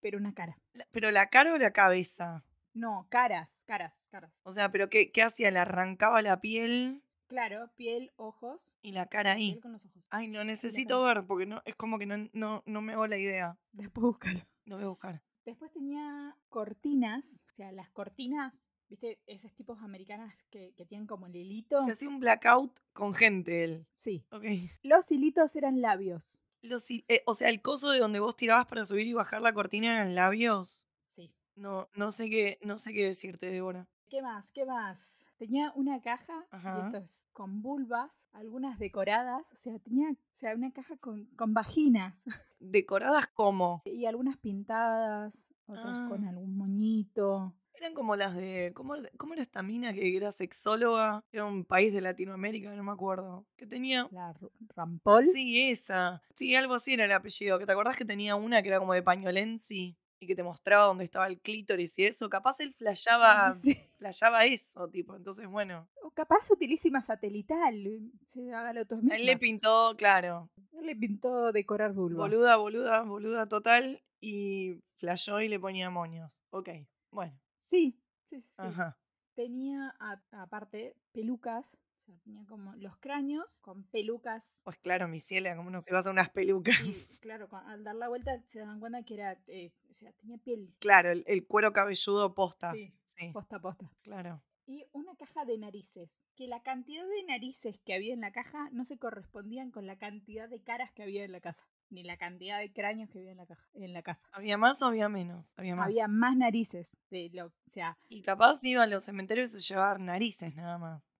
[SPEAKER 2] pero una cara.
[SPEAKER 1] La- ¿Pero la cara o la cabeza?
[SPEAKER 2] No, caras, caras, caras.
[SPEAKER 1] O sea, ¿pero qué, qué hacía? ¿Le arrancaba la piel
[SPEAKER 2] Claro, piel, ojos.
[SPEAKER 1] y la cara ahí?
[SPEAKER 2] Piel con los ojos.
[SPEAKER 1] Ay, lo necesito ver porque no, es como que no, no, no me hago la idea.
[SPEAKER 2] Después búscalo.
[SPEAKER 1] Lo voy a buscar.
[SPEAKER 2] Después tenía cortinas, o sea, las cortinas, ¿viste? Esos tipos americanas que, que tienen como el hilito.
[SPEAKER 1] Se hacía un blackout con gente él.
[SPEAKER 2] Sí.
[SPEAKER 1] Ok.
[SPEAKER 2] Los hilitos eran labios.
[SPEAKER 1] Los eh, o sea, el coso de donde vos tirabas para subir y bajar la cortina eran labios.
[SPEAKER 2] Sí.
[SPEAKER 1] No, no sé qué, no sé qué decirte, Débora.
[SPEAKER 2] ¿Qué más? ¿Qué más? Tenía una caja,
[SPEAKER 1] Ajá.
[SPEAKER 2] y esto es, con vulvas, algunas decoradas, o sea, tenía o sea, una caja con, con vaginas
[SPEAKER 1] Decoradas como.
[SPEAKER 2] y algunas pintadas, otras con
[SPEAKER 1] Ah.
[SPEAKER 2] algún moñito.
[SPEAKER 1] Eran como las de. ¿Cómo, cómo era esta mina que era sexóloga? Era un país de Latinoamérica, no me acuerdo. Que tenía.
[SPEAKER 2] La Rampol.
[SPEAKER 1] Sí, esa. Sí, algo así era el apellido. ¿Que te acordás que tenía una que era como de pañolensi? Y que te mostraba dónde estaba el clítoris y eso. Capaz él flasheaba,
[SPEAKER 2] Sí.
[SPEAKER 1] flasheaba eso, tipo. Entonces, bueno.
[SPEAKER 2] O capaz utilísima satelital. eh, Se haga la
[SPEAKER 1] A él le pintó, claro.
[SPEAKER 2] Él le pintó decorar vulvas.
[SPEAKER 1] Boluda, boluda, boluda total. Y flasheó y le ponía moños. Ok, bueno.
[SPEAKER 2] Sí, sí, sí. sí.
[SPEAKER 1] Ajá.
[SPEAKER 2] Tenía aparte pelucas. Sea, tenía como los cráneos con pelucas.
[SPEAKER 1] Pues claro, mi ciela, como no se va a unas pelucas.
[SPEAKER 2] Y claro, al dar la vuelta se dan cuenta que era, eh, o sea, tenía piel.
[SPEAKER 1] Claro, el, el cuero cabelludo posta.
[SPEAKER 2] Sí,
[SPEAKER 1] Sí,
[SPEAKER 2] posta a posta.
[SPEAKER 1] claro.
[SPEAKER 2] y una caja de narices. Que la cantidad de narices que había en la caja no se correspondían con la cantidad de caras que había en la casa. Ni la cantidad de cráneos que había en la, caja, en la casa.
[SPEAKER 1] ¿Había más o había menos? Había más.
[SPEAKER 2] Había más narices. De lo, o sea,
[SPEAKER 1] Y capaz iba a los cementerios a llevar narices nada más.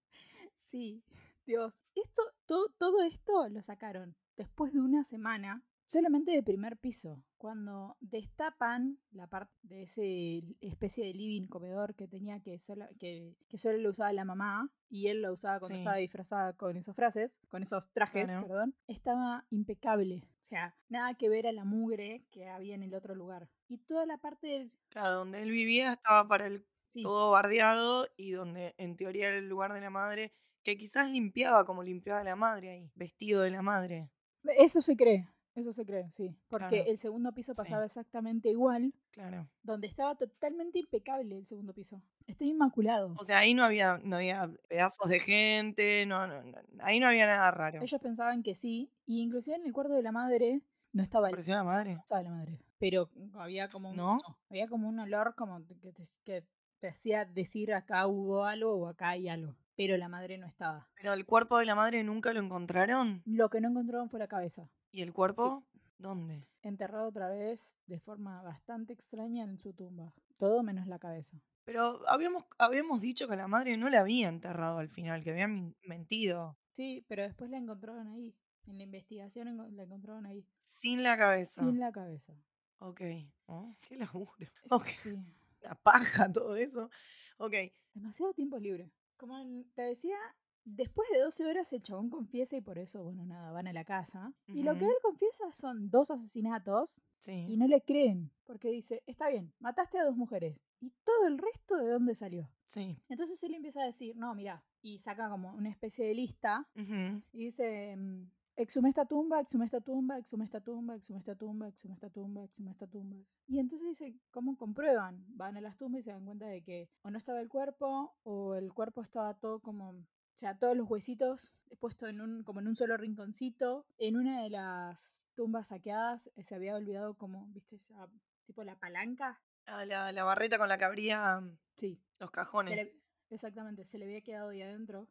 [SPEAKER 2] Sí, Dios. Esto, todo, todo esto lo sacaron después de una semana solamente de primer piso. Cuando destapan la parte de ese especie de living comedor que tenía que solo, que, que solo lo usaba la mamá y él lo usaba cuando
[SPEAKER 1] Sí.
[SPEAKER 2] estaba disfrazada con esas frases, con esos trajes, perdón, estaba impecable. O sea, nada que ver a la mugre que había en el otro lugar. Y toda la parte del...
[SPEAKER 1] Claro, donde él vivía estaba para él
[SPEAKER 2] Sí,
[SPEAKER 1] todo bardeado y donde en teoría era el lugar de la madre, que quizás limpiaba como limpiaba la madre ahí, vestido de la madre.
[SPEAKER 2] eso se cree. Eso se cree, sí. Porque
[SPEAKER 1] Claro.
[SPEAKER 2] el segundo piso
[SPEAKER 1] Sí.
[SPEAKER 2] pasaba exactamente igual,
[SPEAKER 1] Claro.
[SPEAKER 2] donde estaba totalmente impecable el segundo piso. Está inmaculado.
[SPEAKER 1] O sea, ahí no había, no había pedazos de gente, no, no, no, ahí no había nada raro.
[SPEAKER 2] Ellos pensaban que sí, y inclusive en el cuarto de la madre no estaba el
[SPEAKER 1] ¿Pareció la madre?
[SPEAKER 2] no estaba la madre. Pero había como un,
[SPEAKER 1] ¿No?
[SPEAKER 2] había como un olor como que te, que te hacía decir acá hubo algo o acá hay algo. Pero la madre no estaba.
[SPEAKER 1] Pero el cuerpo de la madre nunca lo encontraron.
[SPEAKER 2] Lo que no encontraron fue la cabeza.
[SPEAKER 1] ¿Y el cuerpo? ¿Dónde?
[SPEAKER 2] Enterrado otra vez de forma bastante extraña en su tumba. Todo menos la cabeza.
[SPEAKER 1] Pero habíamos, habíamos dicho que la madre no la había enterrado al final, que había min- mentido.
[SPEAKER 2] Sí, pero después la encontraron ahí. En la investigación la encontraron ahí.
[SPEAKER 1] Sin la cabeza.
[SPEAKER 2] Sin la cabeza.
[SPEAKER 1] Ok. Oh, qué laburo.
[SPEAKER 2] Es-
[SPEAKER 1] Ok.
[SPEAKER 2] Sí.
[SPEAKER 1] La paja, todo eso. Ok.
[SPEAKER 2] Demasiado tiempo libre. Como te decía, después de 12 horas el chabón confiesa y por eso, bueno, nada, van a la casa. Y lo que él confiesa son dos asesinatos y no le creen. Porque dice, está bien, mataste a dos mujeres. ¿Y todo el resto de dónde salió?
[SPEAKER 1] Sí.
[SPEAKER 2] Entonces él empieza a decir, no, mira, y saca como una especie de lista y dice, mm, exhumé esta tumba, exhumé esta tumba, exhumé esta tumba, exhumé esta tumba, exhumé esta tumba, exhumé esta tumba. Y entonces dice, ¿cómo comprueban? Van a las tumbas y se dan cuenta de que o no estaba el cuerpo o el cuerpo estaba todo como, o sea, todos los huesitos puestos en un, como en un solo rinconcito. En una de las tumbas saqueadas eh, se había olvidado como, viste, esa, tipo la palanca.
[SPEAKER 1] Ah, la, la barreta con la que abría
[SPEAKER 2] Sí,
[SPEAKER 1] los
[SPEAKER 2] se le-
[SPEAKER 1] cajones.
[SPEAKER 2] exactamente, se le había quedado ahí adentro.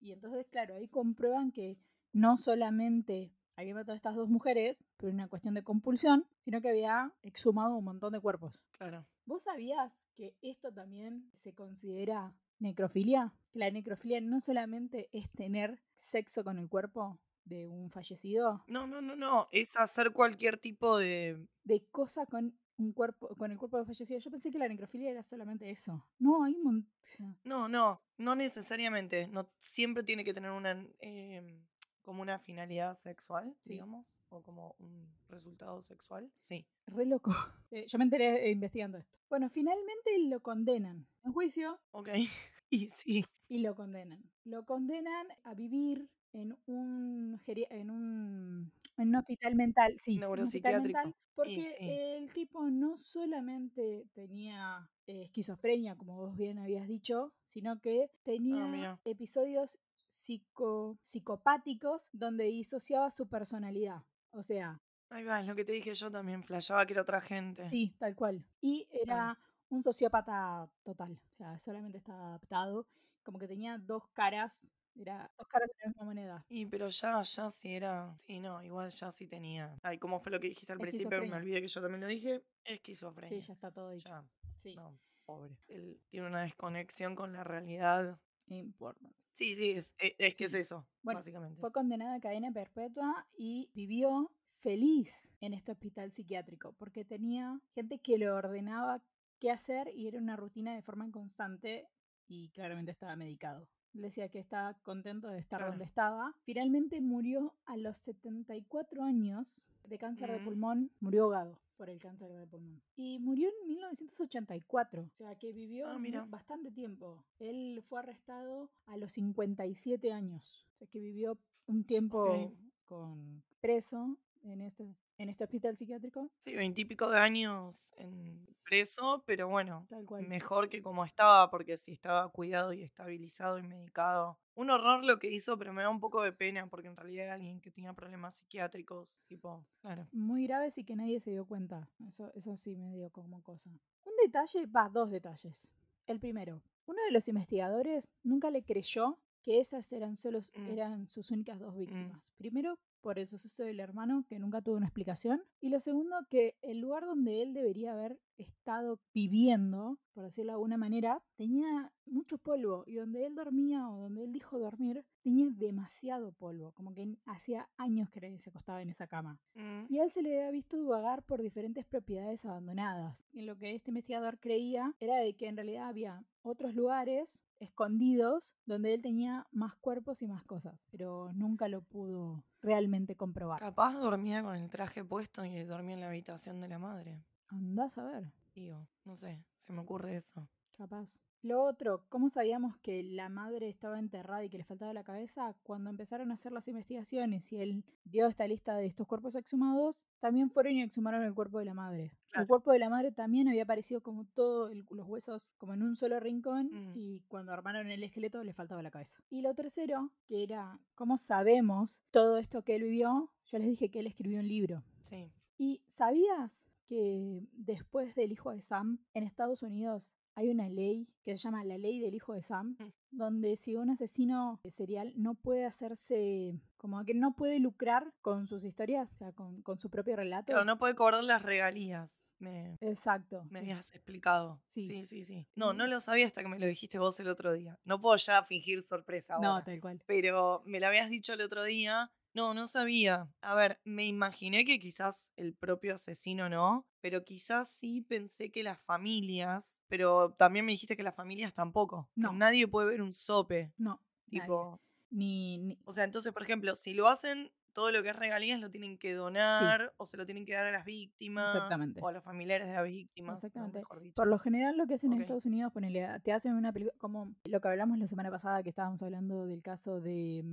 [SPEAKER 2] Y entonces, claro, ahí comprueban que no solamente había matado a estas dos mujeres por una cuestión de compulsión, sino que había exhumado un montón de cuerpos.
[SPEAKER 1] Claro.
[SPEAKER 2] ¿Vos sabías que esto también se considera necrofilia? Que la necrofilia no solamente es tener sexo con el cuerpo de un fallecido,
[SPEAKER 1] No, no, no, no. Es hacer cualquier tipo de.
[SPEAKER 2] de cosa con un cuerpo, con el cuerpo del fallecido. Yo pensé que la necrofilia era solamente eso. No, hay un montón.
[SPEAKER 1] No, no, no necesariamente. No siempre tiene que tener una em, como una finalidad sexual,
[SPEAKER 2] Sí.
[SPEAKER 1] digamos, o como un resultado sexual. Sí.
[SPEAKER 2] Re loco. Eh, yo me enteré eh, investigando esto. Bueno, finalmente lo condenan en juicio
[SPEAKER 1] Ok. Y sí.
[SPEAKER 2] y lo condenan. Lo condenan a vivir en un, en un, en un hospital mental. Sí,
[SPEAKER 1] Neuropsiquiátrico.
[SPEAKER 2] mental, porque
[SPEAKER 1] sí.
[SPEAKER 2] el tipo no solamente tenía eh, esquizofrenia, como vos bien habías dicho, sino que tenía
[SPEAKER 1] Ah, mira.
[SPEAKER 2] episodios psico, psicopáticos donde disociaba su personalidad. O sea,
[SPEAKER 1] Ahí va, es lo que te dije yo también. Flashaba que era otra gente.
[SPEAKER 2] Sí, tal cual. Y era un sociópata total. O sea, solamente estaba adaptado. Como que tenía dos caras. Era dos caras de la misma moneda.
[SPEAKER 1] Y pero ya, ya sí era. Sí, no, igual ya sí tenía. Ay, ¿cómo fue lo que dijiste al principio? Me olvidé que yo también lo dije. Esquizofrenia.
[SPEAKER 2] Sí, ya está todo dicho.
[SPEAKER 1] Ya,
[SPEAKER 2] Sí,
[SPEAKER 1] no, pobre. Él tiene una desconexión con la realidad.
[SPEAKER 2] importante.
[SPEAKER 1] Sí, sí, es, e- es, que es eso,
[SPEAKER 2] Bueno,
[SPEAKER 1] básicamente.
[SPEAKER 2] Fue condenada a cadena perpetua y vivió feliz en este hospital psiquiátrico porque tenía gente que le ordenaba qué hacer y era una rutina de forma constante y claramente estaba medicado. Le decía que estaba contento de estar
[SPEAKER 1] Claro.
[SPEAKER 2] donde estaba. Finalmente murió a los 74 años de cáncer de
[SPEAKER 1] Mm.
[SPEAKER 2] pulmón. Murió ahogado por el cáncer de pulmón. Y murió en 1984. O sea que vivió
[SPEAKER 1] Ah, mira.
[SPEAKER 2] bastante tiempo. Él fue arrestado a los 57 años. O sea que vivió un tiempo
[SPEAKER 1] Ok.
[SPEAKER 2] con preso en este, en este hospital psiquiátrico.
[SPEAKER 1] Sí, veintipico de años en preso, pero bueno,
[SPEAKER 2] Tal cual.
[SPEAKER 1] mejor que como estaba, porque si estaba cuidado y estabilizado y medicado. Un horror lo que hizo, pero me da un poco de pena, porque en realidad era alguien que tenía problemas psiquiátricos, tipo, claro.
[SPEAKER 2] Muy graves y que nadie se dio cuenta. Eso, eso sí me dio como cosa. Un detalle, va, dos detalles. El primero, uno de los investigadores nunca le creyó que esas eran solo
[SPEAKER 1] Mm.
[SPEAKER 2] eran sus únicas dos víctimas. Primero, por el suceso del hermano, que nunca tuvo una explicación. Y lo segundo, que el lugar donde él debería haber estado viviendo, por decirlo de alguna manera, tenía mucho polvo. Y donde él dormía o donde él dijo dormir, tenía demasiado polvo. Como que hacía años que se acostaba en esa cama.
[SPEAKER 1] Mm.
[SPEAKER 2] Y a él se le había visto vagar por diferentes propiedades abandonadas. Y lo que este investigador creía era de que en realidad había otros lugares escondidos donde él tenía más cuerpos y más cosas, pero nunca lo pudo realmente comprobar.
[SPEAKER 1] Capaz dormía con el traje puesto y dormía en la habitación de la madre.
[SPEAKER 2] Andás a ver,
[SPEAKER 1] Digo, no sé, se me ocurre eso.
[SPEAKER 2] capaz. Lo otro, ¿cómo sabíamos que la madre estaba enterrada y que le faltaba la cabeza? Cuando empezaron a hacer las investigaciones y él dio esta lista de estos cuerpos exhumados, también fueron y exhumaron el cuerpo de la madre.
[SPEAKER 1] Claro.
[SPEAKER 2] El cuerpo de la madre también había aparecido como todos los huesos, como en un solo rincón,
[SPEAKER 1] Mm.
[SPEAKER 2] y cuando armaron el esqueleto le faltaba la cabeza. Y lo tercero, que era, ¿cómo sabemos todo esto que él vivió? Yo les dije que él escribió un libro.
[SPEAKER 1] Sí.
[SPEAKER 2] ¿Y sabías que después del hijo de Sam, en Estados Unidos hay una ley que se llama la ley del hijo de Sam,
[SPEAKER 1] Mm.
[SPEAKER 2] donde si un asesino serial no puede hacerse, como que no puede lucrar con sus historias, o sea, con, con su propio relato?
[SPEAKER 1] Pero no puede cobrar las regalías. Me,
[SPEAKER 2] Exacto.
[SPEAKER 1] me habías explicado.
[SPEAKER 2] Sí.
[SPEAKER 1] Sí, sí, sí. No, no lo sabía hasta que me lo dijiste vos el otro día. No puedo ya fingir sorpresa ahora.
[SPEAKER 2] No, tal cual.
[SPEAKER 1] pero me lo habías dicho el otro día. No, no sabía. A ver, me imaginé que quizás el propio asesino no, pero quizás sí pensé que las familias, pero también me dijiste que las familias tampoco. que
[SPEAKER 2] No.
[SPEAKER 1] nadie puede ver un sope.
[SPEAKER 2] No.
[SPEAKER 1] Tipo,
[SPEAKER 2] Ni, ni-
[SPEAKER 1] o sea, entonces, por ejemplo, si lo hacen, todo lo que es regalías lo tienen que donar o se lo tienen que dar a las víctimas
[SPEAKER 2] Exactamente.
[SPEAKER 1] o a los familiares de las víctimas.
[SPEAKER 2] Exactamente. Por lo general lo que hacen en. Estados Unidos, ponele, te hacen una película, como lo que hablamos la semana pasada que estábamos hablando del caso de...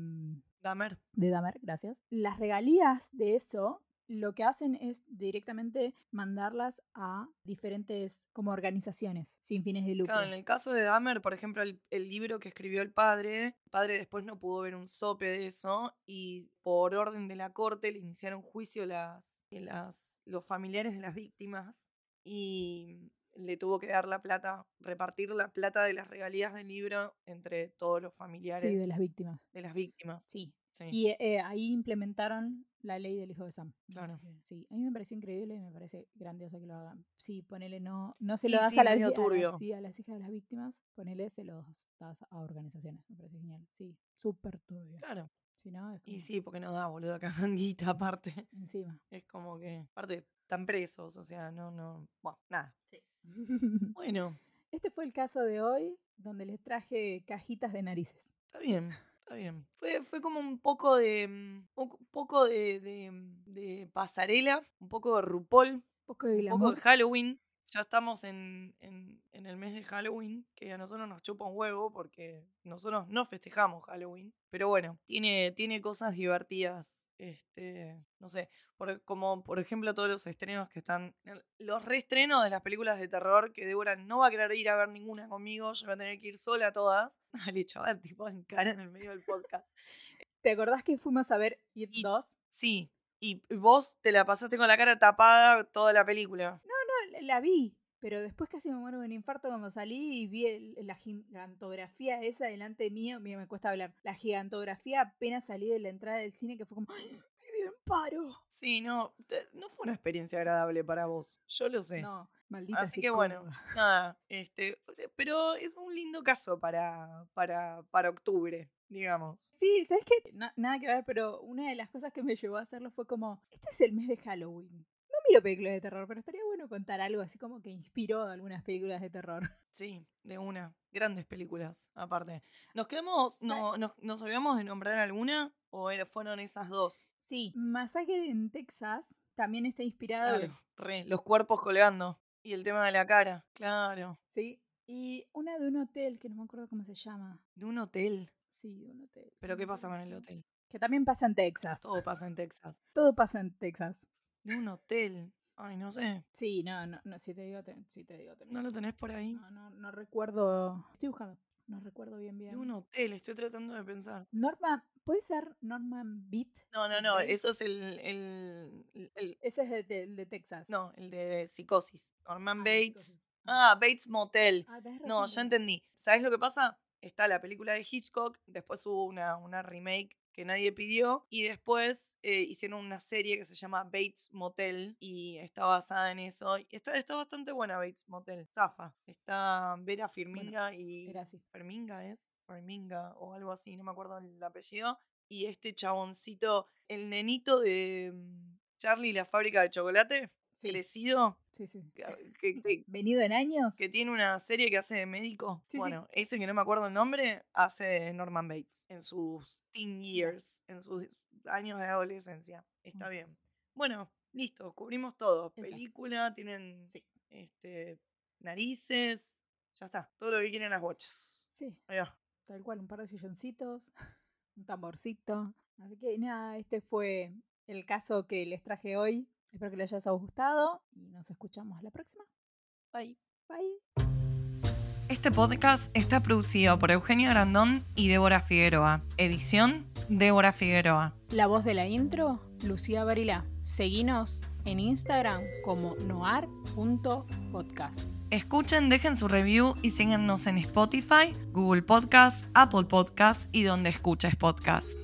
[SPEAKER 1] Dahmer.
[SPEAKER 2] de Dahmer, gracias. Las regalías de eso lo que hacen es directamente mandarlas a diferentes como organizaciones sin fines de lucro.
[SPEAKER 1] Claro, en el caso de Dahmer, por ejemplo, el, el libro que escribió el padre, el padre después no pudo ver un sope de eso y por orden de la corte le iniciaron juicio las, las, los familiares de las víctimas y le tuvo que dar la plata, repartir la plata de las regalías del libro entre todos los familiares
[SPEAKER 2] Sí, de las víctimas.
[SPEAKER 1] de las víctimas.
[SPEAKER 2] Sí.
[SPEAKER 1] Sí.
[SPEAKER 2] Y eh, ahí implementaron la ley del hijo de Sam.
[SPEAKER 1] Claro.
[SPEAKER 2] Sí, a mí me pareció increíble y me parece grandioso que lo hagan. Sí, ponele, no, no se
[SPEAKER 1] Y
[SPEAKER 2] lo das
[SPEAKER 1] sí,
[SPEAKER 2] a, las, a
[SPEAKER 1] turbio.
[SPEAKER 2] sí, a las hijas de las víctimas, ponele, se los das a organizaciones. Me parece genial. Sí, súper turbio.
[SPEAKER 1] Claro.
[SPEAKER 2] Si no,
[SPEAKER 1] Y sí, porque no da, boludo, acá guita aparte.
[SPEAKER 2] encima.
[SPEAKER 1] Es como que, aparte, están presos, o sea, no, no, bueno, nada.
[SPEAKER 2] Sí.
[SPEAKER 1] Bueno,
[SPEAKER 2] Este fue el caso de hoy, donde les traje cajitas de narices.
[SPEAKER 1] Está bien, está bien. Fue, fue como un poco de. mm, Un poco de, de, mm, de pasarela, un poco de RuPaul,
[SPEAKER 2] Un poco de
[SPEAKER 1] un poco
[SPEAKER 2] glamour.
[SPEAKER 1] de Halloween. Ya estamos en, en, en el mes de Halloween, que a nosotros nos chupa un huevo porque nosotros no festejamos Halloween. Pero bueno, tiene, tiene cosas divertidas. Este, no sé, por- como por ejemplo todos los estrenos que están. Los reestrenos de las películas de terror que Débora no va a querer ir a ver ninguna conmigo. Yo voy a tener que ir sola a todas. Dale, chaval, tipo en cara en el medio del podcast.
[SPEAKER 2] ¿Te acordás que fuimos a ver It
[SPEAKER 1] Y-
[SPEAKER 2] 2?
[SPEAKER 1] Sí, y vos te la pasaste con la cara tapada toda la película.
[SPEAKER 2] No, la vi, pero después casi me muero de un infarto cuando salí y vi el- la gigantografía esa delante mío. Mira, me cuesta hablar. La gigantografía apenas salí de la entrada del cine que fue como, ¡Ay, me dio en paro.
[SPEAKER 1] Sí, no, no fue una experiencia agradable para vos. Yo lo sé.
[SPEAKER 2] No, maldita
[SPEAKER 1] Así que bueno, nada, este, pero es un lindo caso para, para, para octubre, digamos.
[SPEAKER 2] Sí, ¿sabes qué? Na- nada que ver, pero una de las cosas que me llevó a hacerlo fue como, este es el mes de Halloween. Miro películas de terror, pero estaría bueno contar algo así como que inspiró algunas películas de terror.
[SPEAKER 1] Sí, de una. Grandes películas, aparte. ¿Nos quedamos, no, nos, nos olvidamos de nombrar alguna? ¿O fueron esas dos?
[SPEAKER 2] Sí, Masacre en Texas también está inspirado
[SPEAKER 1] Claro, re, los cuerpos colgando. Y el tema de la cara, claro.
[SPEAKER 2] Sí. Y una de un hotel que no me acuerdo cómo se llama.
[SPEAKER 1] De un hotel.
[SPEAKER 2] Sí, de un hotel.
[SPEAKER 1] ¿Pero qué pasa con el hotel?
[SPEAKER 2] Que también pasa en Texas.
[SPEAKER 1] Todo pasa en Texas.
[SPEAKER 2] Todo pasa en Texas.
[SPEAKER 1] De un hotel. Ay, no sé.
[SPEAKER 2] Sí, no, no, no si te digo, te, si te digo, te
[SPEAKER 1] ¿No lo tenés por ahí?
[SPEAKER 2] No, no, no recuerdo. Estoy buscando. No recuerdo bien bien.
[SPEAKER 1] De un hotel, estoy tratando de pensar.
[SPEAKER 2] Norma, ¿puede ser Norman Beat?
[SPEAKER 1] No, no,
[SPEAKER 2] ¿El
[SPEAKER 1] no, eso es el, el, el- el-
[SPEAKER 2] Ese es de, de- de Texas.
[SPEAKER 1] No, el de Psicosis. Norman
[SPEAKER 2] Ah,
[SPEAKER 1] Bates
[SPEAKER 2] Psicosis.
[SPEAKER 1] Ah, Bates Motel.
[SPEAKER 2] Ah,
[SPEAKER 1] No, ya entendí. ¿Sabes lo que pasa? Está la película de Hitchcock, después hubo una, una remake que nadie pidió y después eh, hicieron una serie que se llama Bates Motel y está basada en eso. Y está, está bastante buena Bates Motel. Zafa. Está Vera Firminga y...
[SPEAKER 2] Era así.
[SPEAKER 1] Ferminga es, Ferminga o algo así, no me acuerdo el apellido. Y este chaboncito, el nenito de mm, Charlie y la fábrica de chocolate,
[SPEAKER 2] Sí,
[SPEAKER 1] crecido,
[SPEAKER 2] sí, sí.
[SPEAKER 1] que, que- que-
[SPEAKER 2] Venido en años.
[SPEAKER 1] que tiene una serie que hace de médico.
[SPEAKER 2] Sí, sí.
[SPEAKER 1] bueno, ese que no me acuerdo el nombre, hace de Norman Bates en sus teen years, en sus años de adolescencia. Está
[SPEAKER 2] Mm.
[SPEAKER 1] bien. Bueno, listo, cubrimos todo.
[SPEAKER 2] Exacto.
[SPEAKER 1] Película, tienen
[SPEAKER 2] Sí.
[SPEAKER 1] este, narices, ya está, todo lo que quieren las bochas.
[SPEAKER 2] Sí,
[SPEAKER 1] va.
[SPEAKER 2] tal cual, un par de silloncitos, un tamborcito. Así que nada, este fue el caso que les traje hoy. Espero que les haya gustado y nos escuchamos la próxima.
[SPEAKER 1] Bye.
[SPEAKER 2] Bye.
[SPEAKER 1] Este podcast está producido por Eugenia Grandón y Débora Figueroa. Edición, Débora Figueroa.
[SPEAKER 2] La voz de la intro, Lucía Barilá. Seguinos en Instagram como noar.podcast.
[SPEAKER 1] Escuchen, dejen su review y síganos en Spotify, Google Podcast, Apple Podcast y donde escuches podcast.